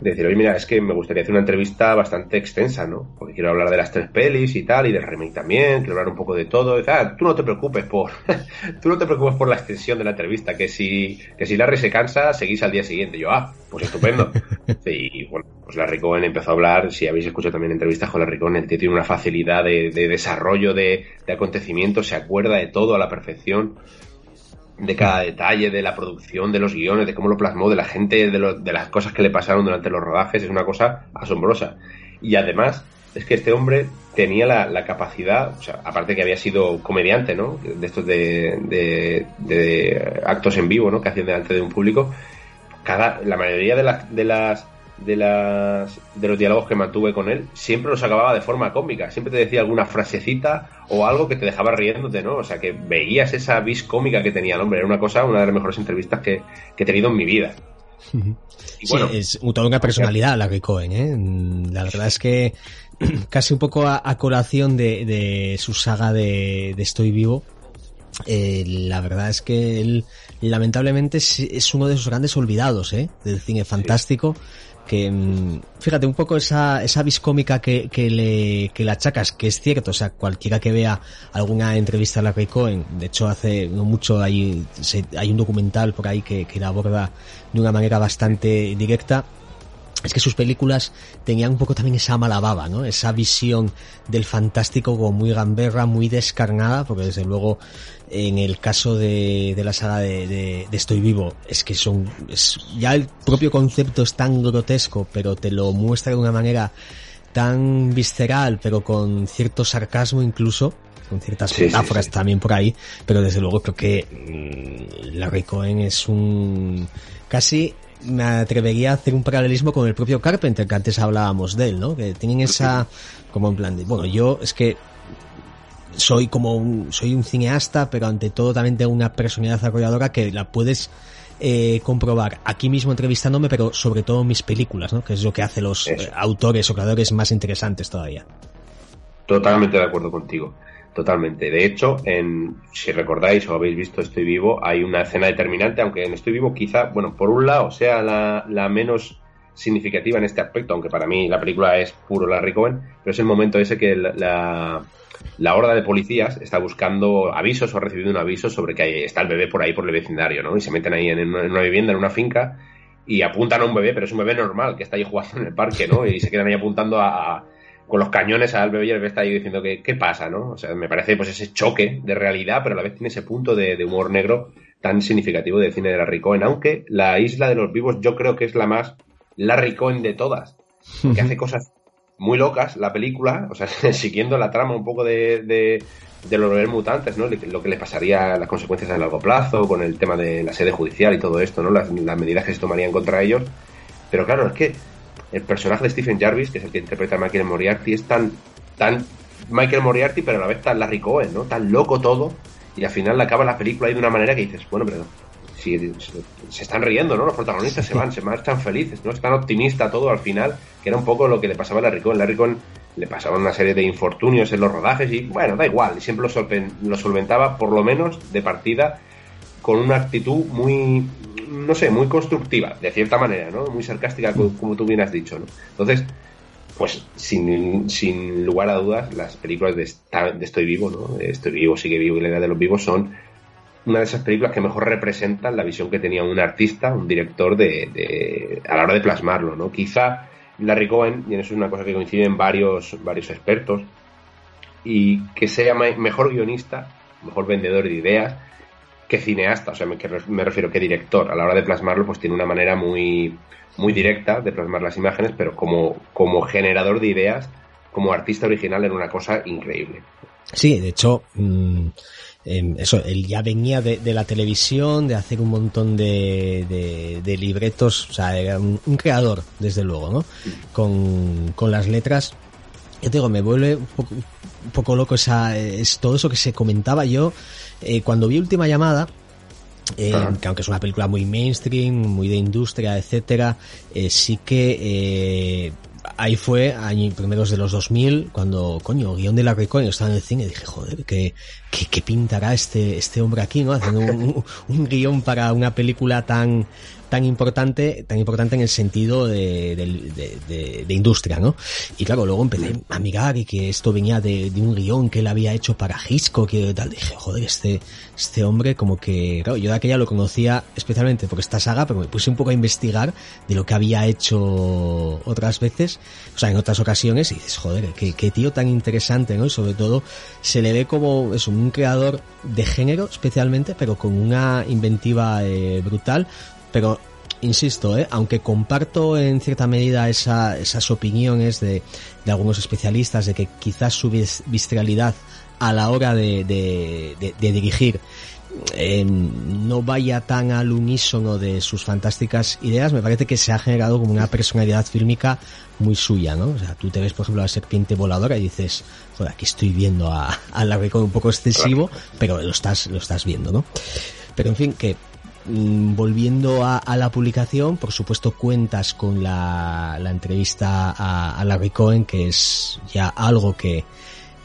decir, oye, mira, es que me gustaría hacer una entrevista bastante extensa, ¿no? Porque quiero hablar de las tres pelis y tal, y del remake también, quiero hablar un poco de todo. Y, ah, tú no te preocupes por, [laughs] tú no te preocupes por la extensión de la entrevista, que si, que si Larry se cansa, seguís al día siguiente. yo, ah, pues estupendo. [laughs] Sí, y bueno, pues Larry Cohen empezó a hablar, si habéis escuchado también entrevistas con Larry Cohen, el tío tiene una facilidad de, de desarrollo de, de acontecimientos, se acuerda de todo a la perfección de cada detalle, de la producción, de los guiones, de cómo lo plasmó, de la gente, de, lo, de las cosas que le pasaron durante los rodajes, es una cosa asombrosa. Y además, es que este hombre tenía la, capacidad, o sea, aparte que había sido comediante, ¿no? De estos de, de, actos en vivo, ¿no? Que hacían delante de un público. Cada, la mayoría de las de las de los diálogos que mantuve con él siempre los acababa de forma cómica. Siempre te decía alguna frasecita o algo que te dejaba riéndote no o sea que veías esa vis cómica que tenía el hombre. Era una cosa una de las mejores entrevistas que, que he tenido en mi vida. Y bueno, sí, es toda una personalidad la que Cohen ¿eh? la verdad es que [clears throat] casi un poco a, a colación de, de, su saga de, de Estoy Vivo eh, la verdad es que él lamentablemente es, es, uno de esos grandes olvidados ¿eh? del cine fantástico. Sí que mm, fíjate un poco esa esa viscómica que, que le que le achacas que es cierto o sea cualquiera que vea alguna entrevista a Larry Cohen de hecho hace no mucho hay hay un documental por ahí que, que la aborda de una manera bastante directa es que sus películas tenían un poco también esa mala baba, ¿no? Esa visión del fantástico como muy gamberra, muy descarnada, porque desde luego en el caso de, de la saga de, de, Estoy Vivo es que son, es, ya el propio concepto es tan grotesco, pero te lo muestra de una manera tan visceral, pero con cierto sarcasmo incluso, con ciertas metáforas también por ahí, pero desde luego creo que mmm, Larry Cohen es un casi me atrevería a hacer un paralelismo con el propio Carpenter, que antes hablábamos de él, ¿no? Que tienen esa, como en plan de, bueno, yo es que soy como un, soy un cineasta, pero ante todo también tengo una personalidad arrolladora que la puedes eh, comprobar aquí mismo entrevistándome, pero sobre todo en mis películas, ¿no? Que es lo que hace los eh, autores o creadores más interesantes todavía. Totalmente de acuerdo contigo. Totalmente. De hecho, en, si recordáis o habéis visto Estoy Vivo, hay una escena determinante, aunque en Estoy Vivo quizá, bueno, por un lado sea la, la menos significativa en este aspecto, aunque para mí la película es puro Larry Cohen, pero es el momento ese que la, la, horda de policías está buscando avisos o ha recibido un aviso sobre que está el bebé por ahí por el vecindario, ¿no? Y se meten ahí en una, en una vivienda, en una finca, y apuntan a un bebé, pero es un bebé normal que está ahí jugando en el parque, ¿no? Y se quedan ahí apuntando a, a con los cañones al bebé y el está ahí diciendo que qué pasa, ¿no? O sea, me parece pues ese choque de realidad, pero a la vez tiene ese punto de, humor negro tan significativo del cine de Larry Cohen, aunque la isla de los vivos yo creo que es la más Larry Cohen de todas, que hace cosas muy locas la película, o sea, [laughs] siguiendo la trama un poco de, de, los mutantes, ¿no? Lo que le pasaría, las consecuencias a largo plazo, con el tema de la sede judicial y todo esto, ¿no? Las medidas que se tomarían contra ellos. Pero claro, es que el personaje de Stephen Jarvis, que es el que interpreta a Michael Moriarty, es tan, tan Michael Moriarty, pero a la vez tan Larry Cohen, ¿no? Tan loco todo, y al final acaba la película ahí de una manera que dices, bueno, pero si se están riendo, ¿no? Los protagonistas se van, se marchan felices, ¿no? Es tan optimista todo al final, que era un poco lo que le pasaba a Larry Cohen. Larry Cohen le pasaban una serie de infortunios en los rodajes y, bueno, da igual, siempre lo solventaba, por lo menos, de partida, con una actitud muy, no sé, muy constructiva, de cierta manera, ¿no? Muy sarcástica, como, tú bien has dicho, ¿no? Entonces, pues sin, sin lugar a dudas, las películas de, Estoy Vivo, ¿no? Estoy Vivo, Sigue Vivo y La Edad de los Vivos son una de esas películas que mejor representan la visión que tenía un artista, un director, de, de a la hora de plasmarlo, ¿no? Quizá Larry Cohen, y en eso es una cosa que coinciden varios, varios expertos, y que sea mejor guionista, mejor vendedor de ideas, que cineasta, o sea, me, me refiero que director. A la hora de plasmarlo, pues tiene una manera muy, muy directa de plasmar las imágenes, pero como, como generador de ideas, como artista original, era una cosa increíble. Sí, de hecho, mmm, eh, eso, él ya venía de, de, la televisión, de hacer un montón de, de, de libretos, o sea, era un, un, creador, desde luego, ¿no? Con, con las letras. Yo te digo, me vuelve un poco, un poco loco esa, es todo eso que se comentaba yo eh, cuando vi Última Llamada, eh, que aunque es una película muy mainstream, muy de industria, etcétera, eh, sí que eh, ahí fue, años primeros de los 2000, cuando, coño, guion de la Cohen estaba en el cine y dije, joder, ¿qué, qué, qué pintará este, este hombre aquí, no? Haciendo un, un, [laughs] un guion para una película tan, tan importante, tan importante en el sentido de, de, de, de, industria, ¿no? Y claro, luego empecé a mirar y que esto venía de, un guion que él había hecho para Hitchcock y tal. Dije, joder, este, este hombre como que, claro, yo de aquella lo conocía especialmente por esta saga, pero me puse un poco a investigar de lo que había hecho otras veces, o sea, en otras ocasiones, y dices, joder, qué, qué tío tan interesante, ¿no? Y sobre todo, se le ve como, es un creador de género especialmente, pero con una inventiva eh, brutal, pero insisto, ¿eh? aunque comparto en cierta medida esa, esas opiniones de, de, algunos especialistas de que quizás su visceralidad a la hora de, de, de dirigir eh, no vaya tan al unísono de sus fantásticas ideas, me parece que se ha generado como una personalidad fílmica muy suya, ¿no? O sea, tú te ves, por ejemplo, a la serpiente voladora y dices, joder, aquí estoy viendo a, a la un poco excesivo, pero lo estás, lo estás viendo, ¿no? Pero en fin, que volviendo a, la publicación, por supuesto cuentas con la, entrevista a, Larry Cohen, que es ya algo que,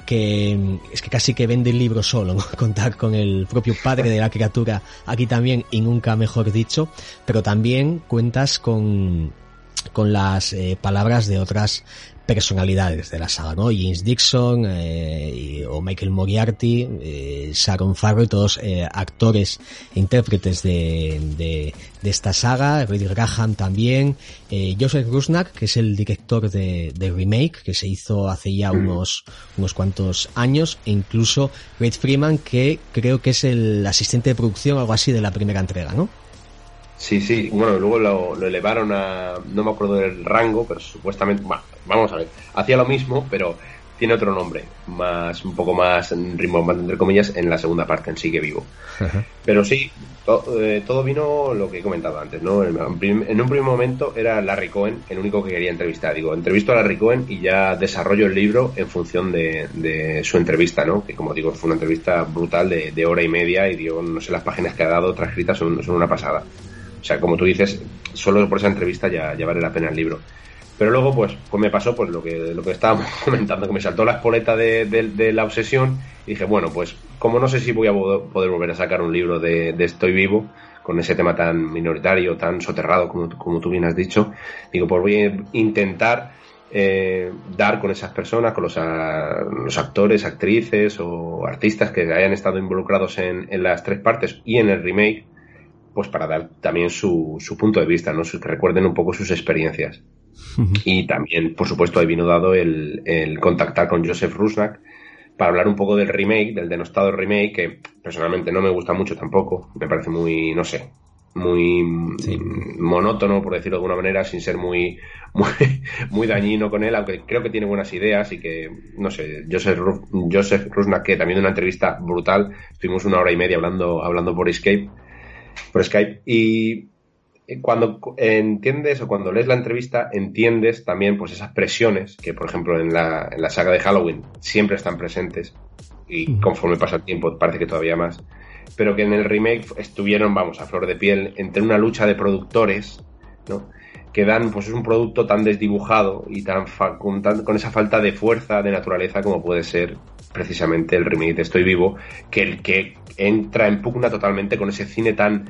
que es que casi que vende el libro solo, ¿no? [laughs] contar con el propio padre de la criatura aquí también y nunca mejor dicho, pero también cuentas con con las eh, palabras de otras personalidades de la saga, ¿no? James Dixon eh, o Michael Moriarty, eh, Sharon Farrell, todos eh, actores e intérpretes de, de, de, esta saga, Reed Graham también, eh, Joseph Rusnak, que es el director de, de, remake, que se hizo hace ya unos, unos cuantos años, e incluso Red Freeman, que creo que es el asistente de producción, algo así, de la primera entrega, ¿no? Sí, sí, bueno, luego lo, lo, elevaron a, no me acuerdo del rango, pero supuestamente, bueno, vamos a ver, hacía lo mismo, pero tiene otro nombre, más un poco más en ritmo, entre comillas, en la segunda parte en Sigue Vivo. Pero sí, to, eh, todo vino lo que he comentado antes, ¿no? En, en, un primer momento era Larry Cohen el único que quería entrevistar. Digo, entrevisto a Larry Cohen y ya desarrollo el libro en función de, de su entrevista, ¿no? Que como digo, fue una entrevista brutal de, de, hora y media y digo, no sé, las páginas que ha dado transcritas son, son una pasada. O sea, como tú dices, solo por esa entrevista ya, ya vale la pena el libro. Pero luego, pues, pues me pasó pues lo que, lo que estábamos [laughs] comentando, que me saltó la espoleta de, de, la obsesión y dije, bueno, pues como no sé si voy a poder volver a sacar un libro de, de Estoy Vivo, con ese tema tan minoritario, tan soterrado, como, como tú bien has dicho, digo, pues voy a intentar eh, dar con esas personas, con los, los, actores, actrices o artistas que hayan estado involucrados en, en las tres partes y en el remake, pues para dar también su, su punto de vista, ¿no? que recuerden un poco sus experiencias. Uh -huh. Y también, por supuesto, ahí vino dado el, el, contactar con Joseph Rusnak para hablar un poco del remake, del denostado remake, que personalmente no me gusta mucho tampoco. Me parece muy, no sé, muy sí. monótono, por decirlo de alguna manera, sin ser muy, [laughs] muy, muy dañino con él, aunque creo que tiene buenas ideas y que, no sé, Joseph, Joseph Rusnak, que también de una entrevista brutal, estuvimos una hora y media hablando, hablando por Escape, por Skype y cuando entiendes o cuando lees la entrevista entiendes también pues esas presiones que por ejemplo en la, en la saga de Halloween siempre están presentes y conforme pasa el tiempo parece que todavía más pero que en el remake estuvieron vamos a flor de piel entre una lucha de productores ¿no? que dan pues es un producto tan desdibujado y tan, con, tan con esa falta de fuerza de naturaleza como puede ser precisamente el remake de Estoy Vivo que el que entra en pugna totalmente con ese cine tan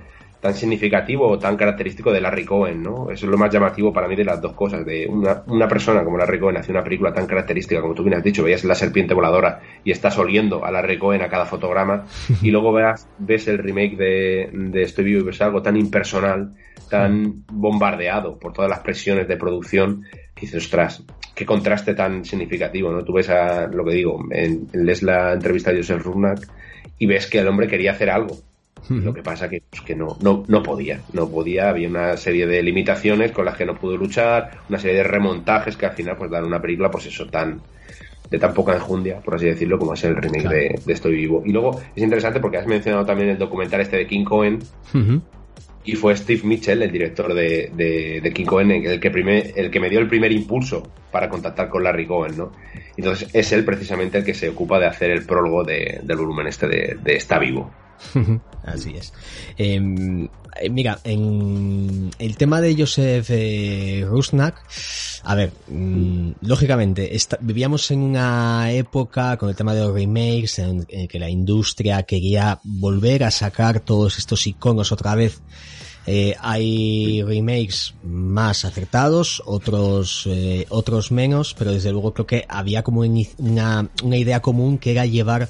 tan significativo o tan característico de Larry Cohen, ¿no? Eso es lo más llamativo para mí de las dos cosas, de una, una persona como Larry Cohen hace una película tan característica, como tú bien has dicho, veías la serpiente voladora y estás oliendo a Larry Cohen a cada fotograma, y luego veas, ves el remake de, de Estoy Vivo y ves algo tan impersonal, tan bombardeado por todas las presiones de producción, que dices, ostras, qué contraste tan significativo, ¿no? Tú ves a, lo que digo, en, lees la entrevista de Joseph Runak y ves que el hombre quería hacer algo, lo que pasa que, pues, que no, no, no podía, no podía, había una serie de limitaciones con las que no pudo luchar, una serie de remontajes que al final pues dan una película pues eso tan de tan poca enjundia, por así decirlo, como es el remake claro. de, de, Estoy Vivo. Y luego es interesante porque has mencionado también el documental este de King Cohen. Y fue Steve Mitchell, el director de, de, de, King Cohen, el que, primer, el que me dio el primer impulso para contactar con Larry Cohen, ¿no? Entonces es él precisamente el que se ocupa de hacer el prólogo de, del volumen este de, de Está Vivo. [laughs] Así es. Eh, mira, en el tema de Joseph eh, Rusnak, a ver, mmm, lógicamente, esta, vivíamos en una época con el tema de los remakes, en, que la industria quería volver a sacar todos estos iconos otra vez. Eh, hay remakes más acertados, otros otros otros menos, pero desde luego creo que había como una, una idea común que era llevar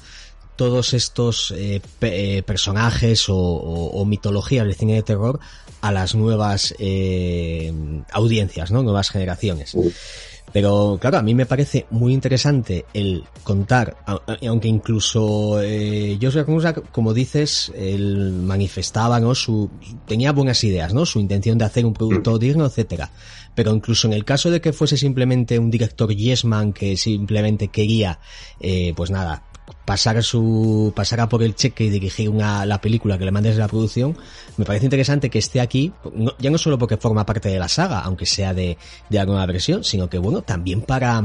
todos estos eh, pe eh, personajes o, o, o, mitologías del cine de terror a las nuevas eh, audiencias, ¿no? Nuevas generaciones. Pero claro, a mí me parece muy interesante el contar, aunque incluso eh, Joseph Musak, como dices, él manifestaba, ¿no? Su, tenía buenas ideas, ¿no? Su intención de hacer un producto digno, etcétera. Pero incluso en el caso de que fuese simplemente un director Yesman que simplemente quería, eh, pues nada, pasar su pasar por el cheque y dirigir una, la película que le mandes de la producción, me parece interesante que esté aquí, no, ya no solo porque forma parte de la saga, aunque sea de, de alguna versión, sino que bueno, también para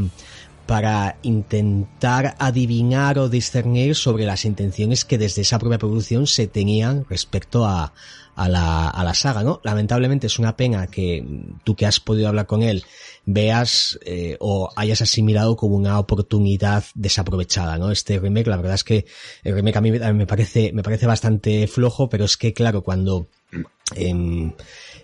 para intentar adivinar o discernir sobre las intenciones que desde esa propia producción se tenían respecto a, a la, a la saga, ¿no? Lamentablemente es una pena que tú que has podido hablar con él veas eh, o hayas asimilado como una oportunidad desaprovechada, ¿no? Este remake, la verdad es que el remake a mí me parece, me parece bastante flojo, pero es que claro, cuando em,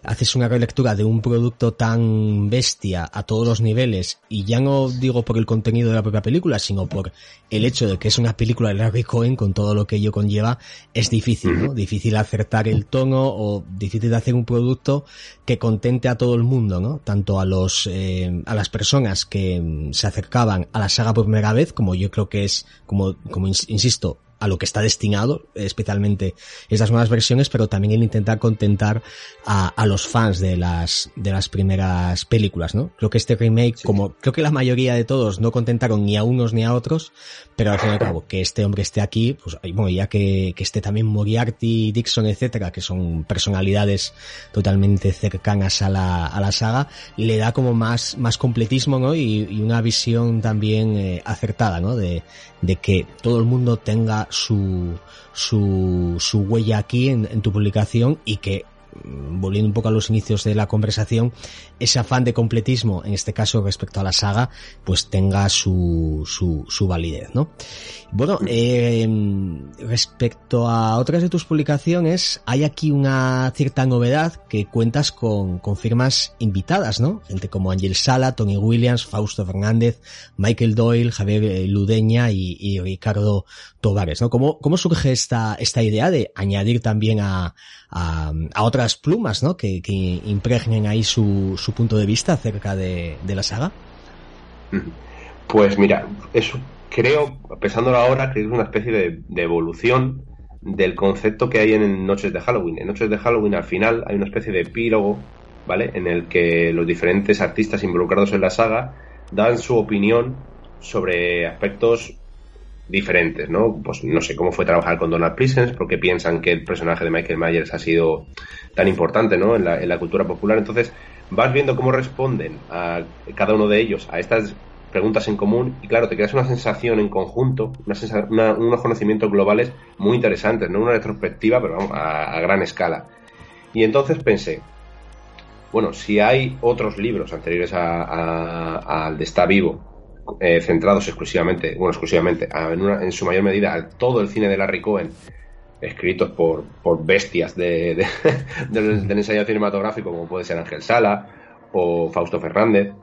haces una relectura de un producto tan bestia a todos los niveles, y ya no digo por el contenido de la propia película, sino por el hecho de que es una película de Larry Cohen con todo lo que ello conlleva, es difícil, ¿no? Difícil acertar el tono o difícil de hacer un producto que contente a todo el mundo, ¿no? Tanto a los, eh, a las personas que se acercaban a la saga por primera vez, como yo creo que es, como, como insisto, a lo que está destinado, especialmente estas nuevas versiones, pero también el intentar contentar a, a, los fans de las, de las primeras películas, ¿no? Creo que este remake, sí. como creo que la mayoría de todos no contentaron ni a unos ni a otros, pero al fin y al [clears throat] cabo, que este hombre esté aquí, pues bueno, ya que, que esté también Moriarty, Dixon, etcétera, que son personalidades totalmente cercanas a la, a la saga, le da como más, más completismo, ¿no? Y, y una visión también eh, acertada, ¿no? De, de que todo el mundo tenga su, su, su huella aquí en, en tu publicación y que volviendo un poco a los inicios de la conversación, ese afán de completismo, en este caso respecto a la saga, pues tenga su, su, su validez, ¿no? Bueno, eh, respecto a otras de tus publicaciones, hay aquí una cierta novedad que cuentas con, con firmas invitadas, ¿no? Gente como Ángel Sala, Tony Williams, Fausto Fernández, Michael Doyle, Javier Ludeña y, y Ricardo Tovares, ¿no? ¿Cómo, surge esta, esta idea de añadir también a, otras plumas, ¿no? Que, impregnen ahí su, punto de vista acerca de, de la saga. Pues mira, eso creo, pensándolo ahora, que es una especie de, de, evolución del concepto que hay en Noches de Halloween. En Noches de Halloween al final hay una especie de epílogo, ¿vale? En el que los diferentes artistas involucrados en la saga dan su opinión sobre aspectos diferentes, ¿no? Pues no sé cómo fue trabajar con Donald Pleasence, porque piensan que el personaje de Michael Myers ha sido tan importante, ¿no? En la, en la cultura popular. Entonces vas viendo cómo responden a cada uno de ellos a estas preguntas en común y claro, te quedas una sensación en conjunto, una sensa una, unos conocimientos globales muy interesantes, no una retrospectiva, pero vamos, a, a, gran escala. Y entonces pensé, bueno, si hay otros libros anteriores al de Está Vivo, eh, centrados exclusivamente, bueno, exclusivamente, a, en, una, en, su mayor medida, a todo el cine de Larry Cohen, escritos por, por bestias de, de, [laughs] del, del ensayo cinematográfico, como puede ser Ángel Sala o Fausto Fernández.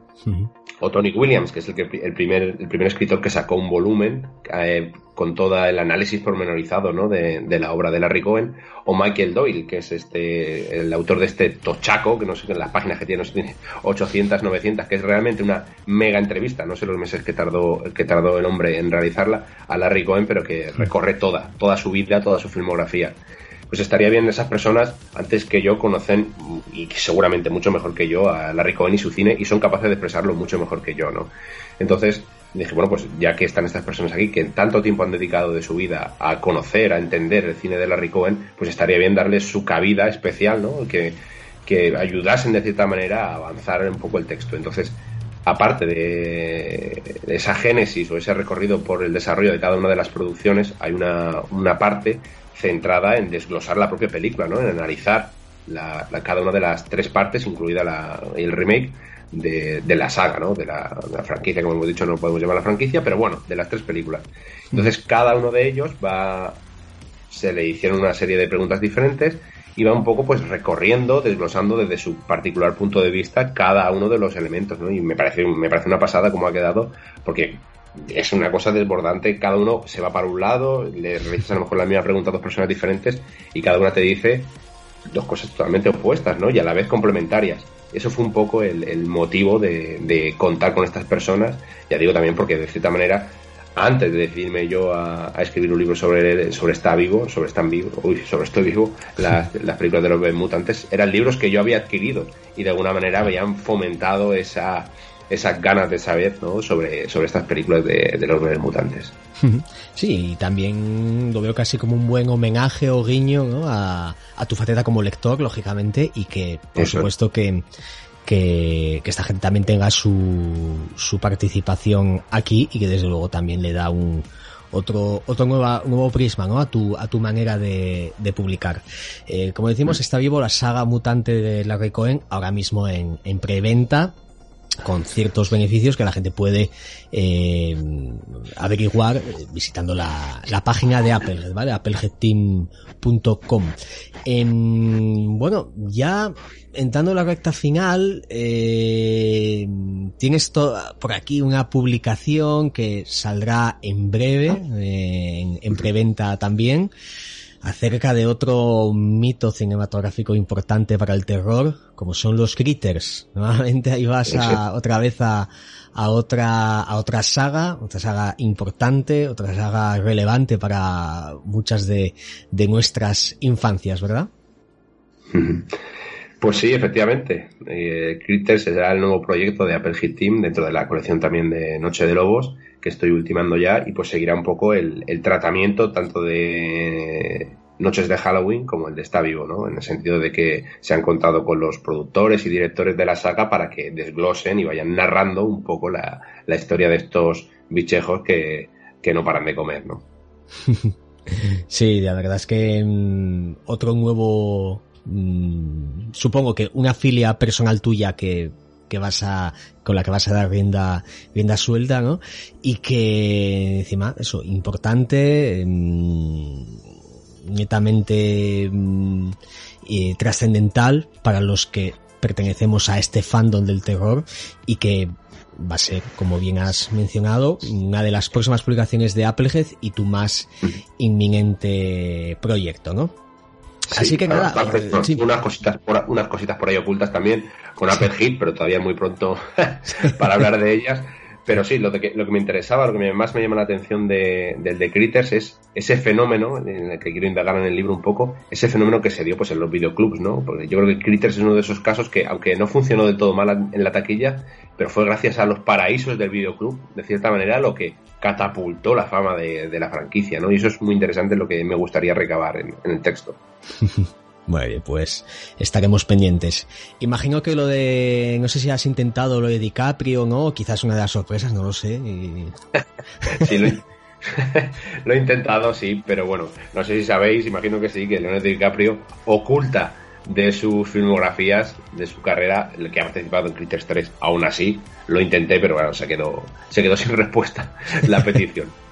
O Tony Williams, que es el, que, el, primer, el primer escritor que sacó un volumen eh, con todo el análisis pormenorizado ¿no? de, de, la obra de Larry Cohen. O Michael Doyle, que es este el autor de este tochaco, que no sé, en las páginas que tiene, no sé, tiene 800, 900, que es realmente una mega entrevista. No sé los meses que tardó, que tardó el hombre en realizarla a Larry Cohen, pero que recorre toda, toda su vida, toda su filmografía pues estaría bien esas personas antes que yo conocen y seguramente mucho mejor que yo a Larry Cohen y su cine y son capaces de expresarlo mucho mejor que yo, ¿no? Entonces dije, bueno, pues ya que están estas personas aquí que tanto tiempo han dedicado de su vida a conocer, a entender el cine de Larry Cohen, pues estaría bien darles su cabida especial, ¿no? Que, que ayudasen de cierta manera a avanzar un poco el texto. Entonces, aparte de, esa génesis o ese recorrido por el desarrollo de cada una de las producciones, hay una, una parte centrada en desglosar la propia película, ¿no? En analizar la, la, cada una de las tres partes, incluida la, el remake de, de, la saga, ¿no? De la, de la, franquicia, como hemos dicho, no podemos llamar la franquicia, pero bueno, de las tres películas. Entonces, cada uno de ellos va. Se le hicieron una serie de preguntas diferentes y va un poco pues recorriendo, desglosando desde su particular punto de vista cada uno de los elementos, ¿no? Y me parece, me parece una pasada como ha quedado, porque es una cosa desbordante, cada uno se va para un lado, le realizas a lo mejor la misma pregunta a dos personas diferentes y cada una te dice dos cosas totalmente opuestas, ¿no? Y a la vez complementarias. Eso fue un poco el, el motivo de, de, contar con estas personas, ya digo también porque de cierta manera, antes de decidirme yo a, a escribir un libro sobre, sobre Está Vivo, sobre Están Vivo, uy, sobre Estoy Vivo, [laughs] las, las películas de los mutantes, eran libros que yo había adquirido y de alguna manera habían fomentado esa, esas ganas de saber ¿no? sobre, sobre estas películas de, de los nueve mutantes. [laughs] Sí, y también lo veo casi como un buen homenaje o guiño ¿no? a, a, tu faceta como lector, lógicamente, y que por Eso. supuesto que, que, que, esta gente también tenga su, su participación aquí y que desde luego también le da un, otro, otro nueva, nuevo prisma ¿no? a, tu, a tu manera de, de publicar. Eh, como decimos, está vivo la saga mutante de Larry Cohen ahora mismo en, en preventa con ciertos beneficios que la gente puede eh, averiguar visitando la, la, página de Apple, ¿vale? appleheadteam.com. bueno, ya entrando en la recta final, eh, tienes por aquí una publicación que saldrá en breve, eh, en preventa también acerca de otro mito cinematográfico importante para el terror, como son los critters. Nuevamente ahí vas a, otra vez a, a otra, a otra saga, otra saga importante, otra saga relevante para muchas de, de nuestras infancias, ¿verdad? Pues sí, efectivamente. Eh, Critters será el nuevo proyecto de Apple Hit Team dentro de la colección también de Noche de Lobos que estoy ultimando ya y pues seguirá un poco el, tratamiento tanto de Noches de Halloween como el de Está Vivo, ¿no? En el sentido de que se han contado con los productores y directores de la saga para que desglosen y vayan narrando un poco la, historia de estos bichejos que, no paran de comer, ¿no? [laughs] Sí, la verdad es que mm, otro nuevo, mm, supongo que una filia personal tuya que que vas a con la que vas a dar rienda rienda suelta no y que encima eso importante mm, netamente mm, trascendental para los que pertenecemos a este fandom del terror y que va a ser, como bien has mencionado, una de las próximas publicaciones de Applehead y tu más inminente proyecto, ¿no? Así que nada. Eh, unas, cositas por, unas cositas por ahí ocultas también con Apple Hit, pero todavía muy pronto [laughs] para hablar de ellas. Pero sí, lo, que, lo que me interesaba, lo que más me llama la atención de, del de Critters es ese fenómeno, en el que quiero indagar en el libro un poco, ese fenómeno que se dio pues en los videoclubs, ¿no? Porque yo creo que Critters es uno de esos casos que, aunque no funcionó de todo mal en la taquilla, pero fue gracias a los paraísos del videoclub, de cierta manera, lo que catapultó la fama de, la franquicia, ¿no? Y eso es muy interesante lo que me gustaría recabar en, el texto. [laughs] Muy bien, pues estaremos pendientes. Imagino que lo de, no sé si has intentado lo de DiCaprio, ¿no? Quizás una de las sorpresas, no lo sé. [laughs] [laughs] lo, he intentado, sí, pero bueno, no sé si sabéis, imagino que sí, que Leonardo DiCaprio oculta de sus filmografías, de su carrera, el que ha participado en Critters 3. Aún así, lo intenté, pero bueno, se quedó, se quedó sin respuesta la petición.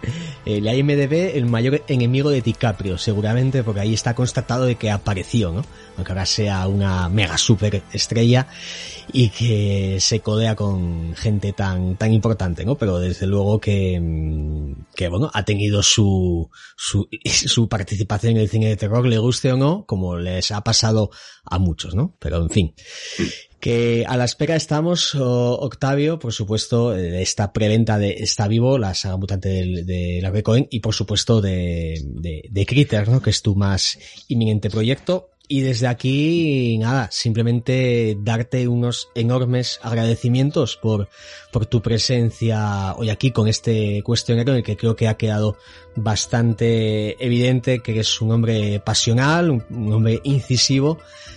El IMDB, el mayor enemigo de DiCaprio, seguramente, porque ahí está constatado de que apareció, ¿no? Aunque ahora sea una mega super estrella y que se codea con gente tan, tan importante, ¿no? Pero desde luego que, mm, que bueno, ha tenido su, su, [laughs] su participación en el cine de terror, le guste o no, como les ha pasado a muchos, ¿no? Pero en fin que a la espera estamos, Octavio, por supuesto, de esta preventa de Está Vivo, la saga mutante de, de la Cohen, y por supuesto de, de, de Critter, ¿no? que es tu más inminente proyecto. Y desde aquí, nada, simplemente darte unos enormes agradecimientos por, por tu presencia hoy aquí con este cuestionario en el que creo que ha quedado bastante evidente que eres un hombre pasional, un hombre incisivo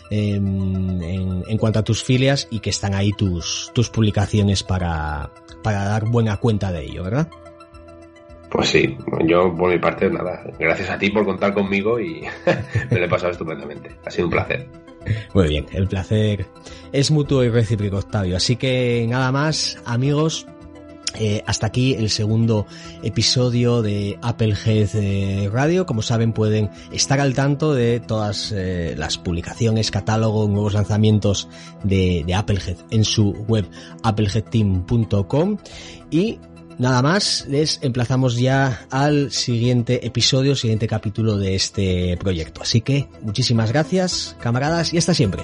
en, cuanto a tus filias y que están ahí tus, tus publicaciones para, para dar buena cuenta de ello, ¿verdad? Pues sí, yo por mi parte nada, gracias a ti por contar conmigo y [laughs] me lo he pasado estupendamente. Ha sido un placer. Muy bien, el placer es mutuo y recíproco, Octavio. Así que nada más, amigos, eh, hasta aquí el segundo episodio de Applehead eh, Radio. Como saben, pueden estar al tanto de todas eh, las publicaciones, catálogo, nuevos lanzamientos de, de Applehead en su web appleheadteam.com y Nada más, les emplazamos ya al siguiente episodio, siguiente capítulo de este proyecto. Así que muchísimas gracias, camaradas, y hasta siempre.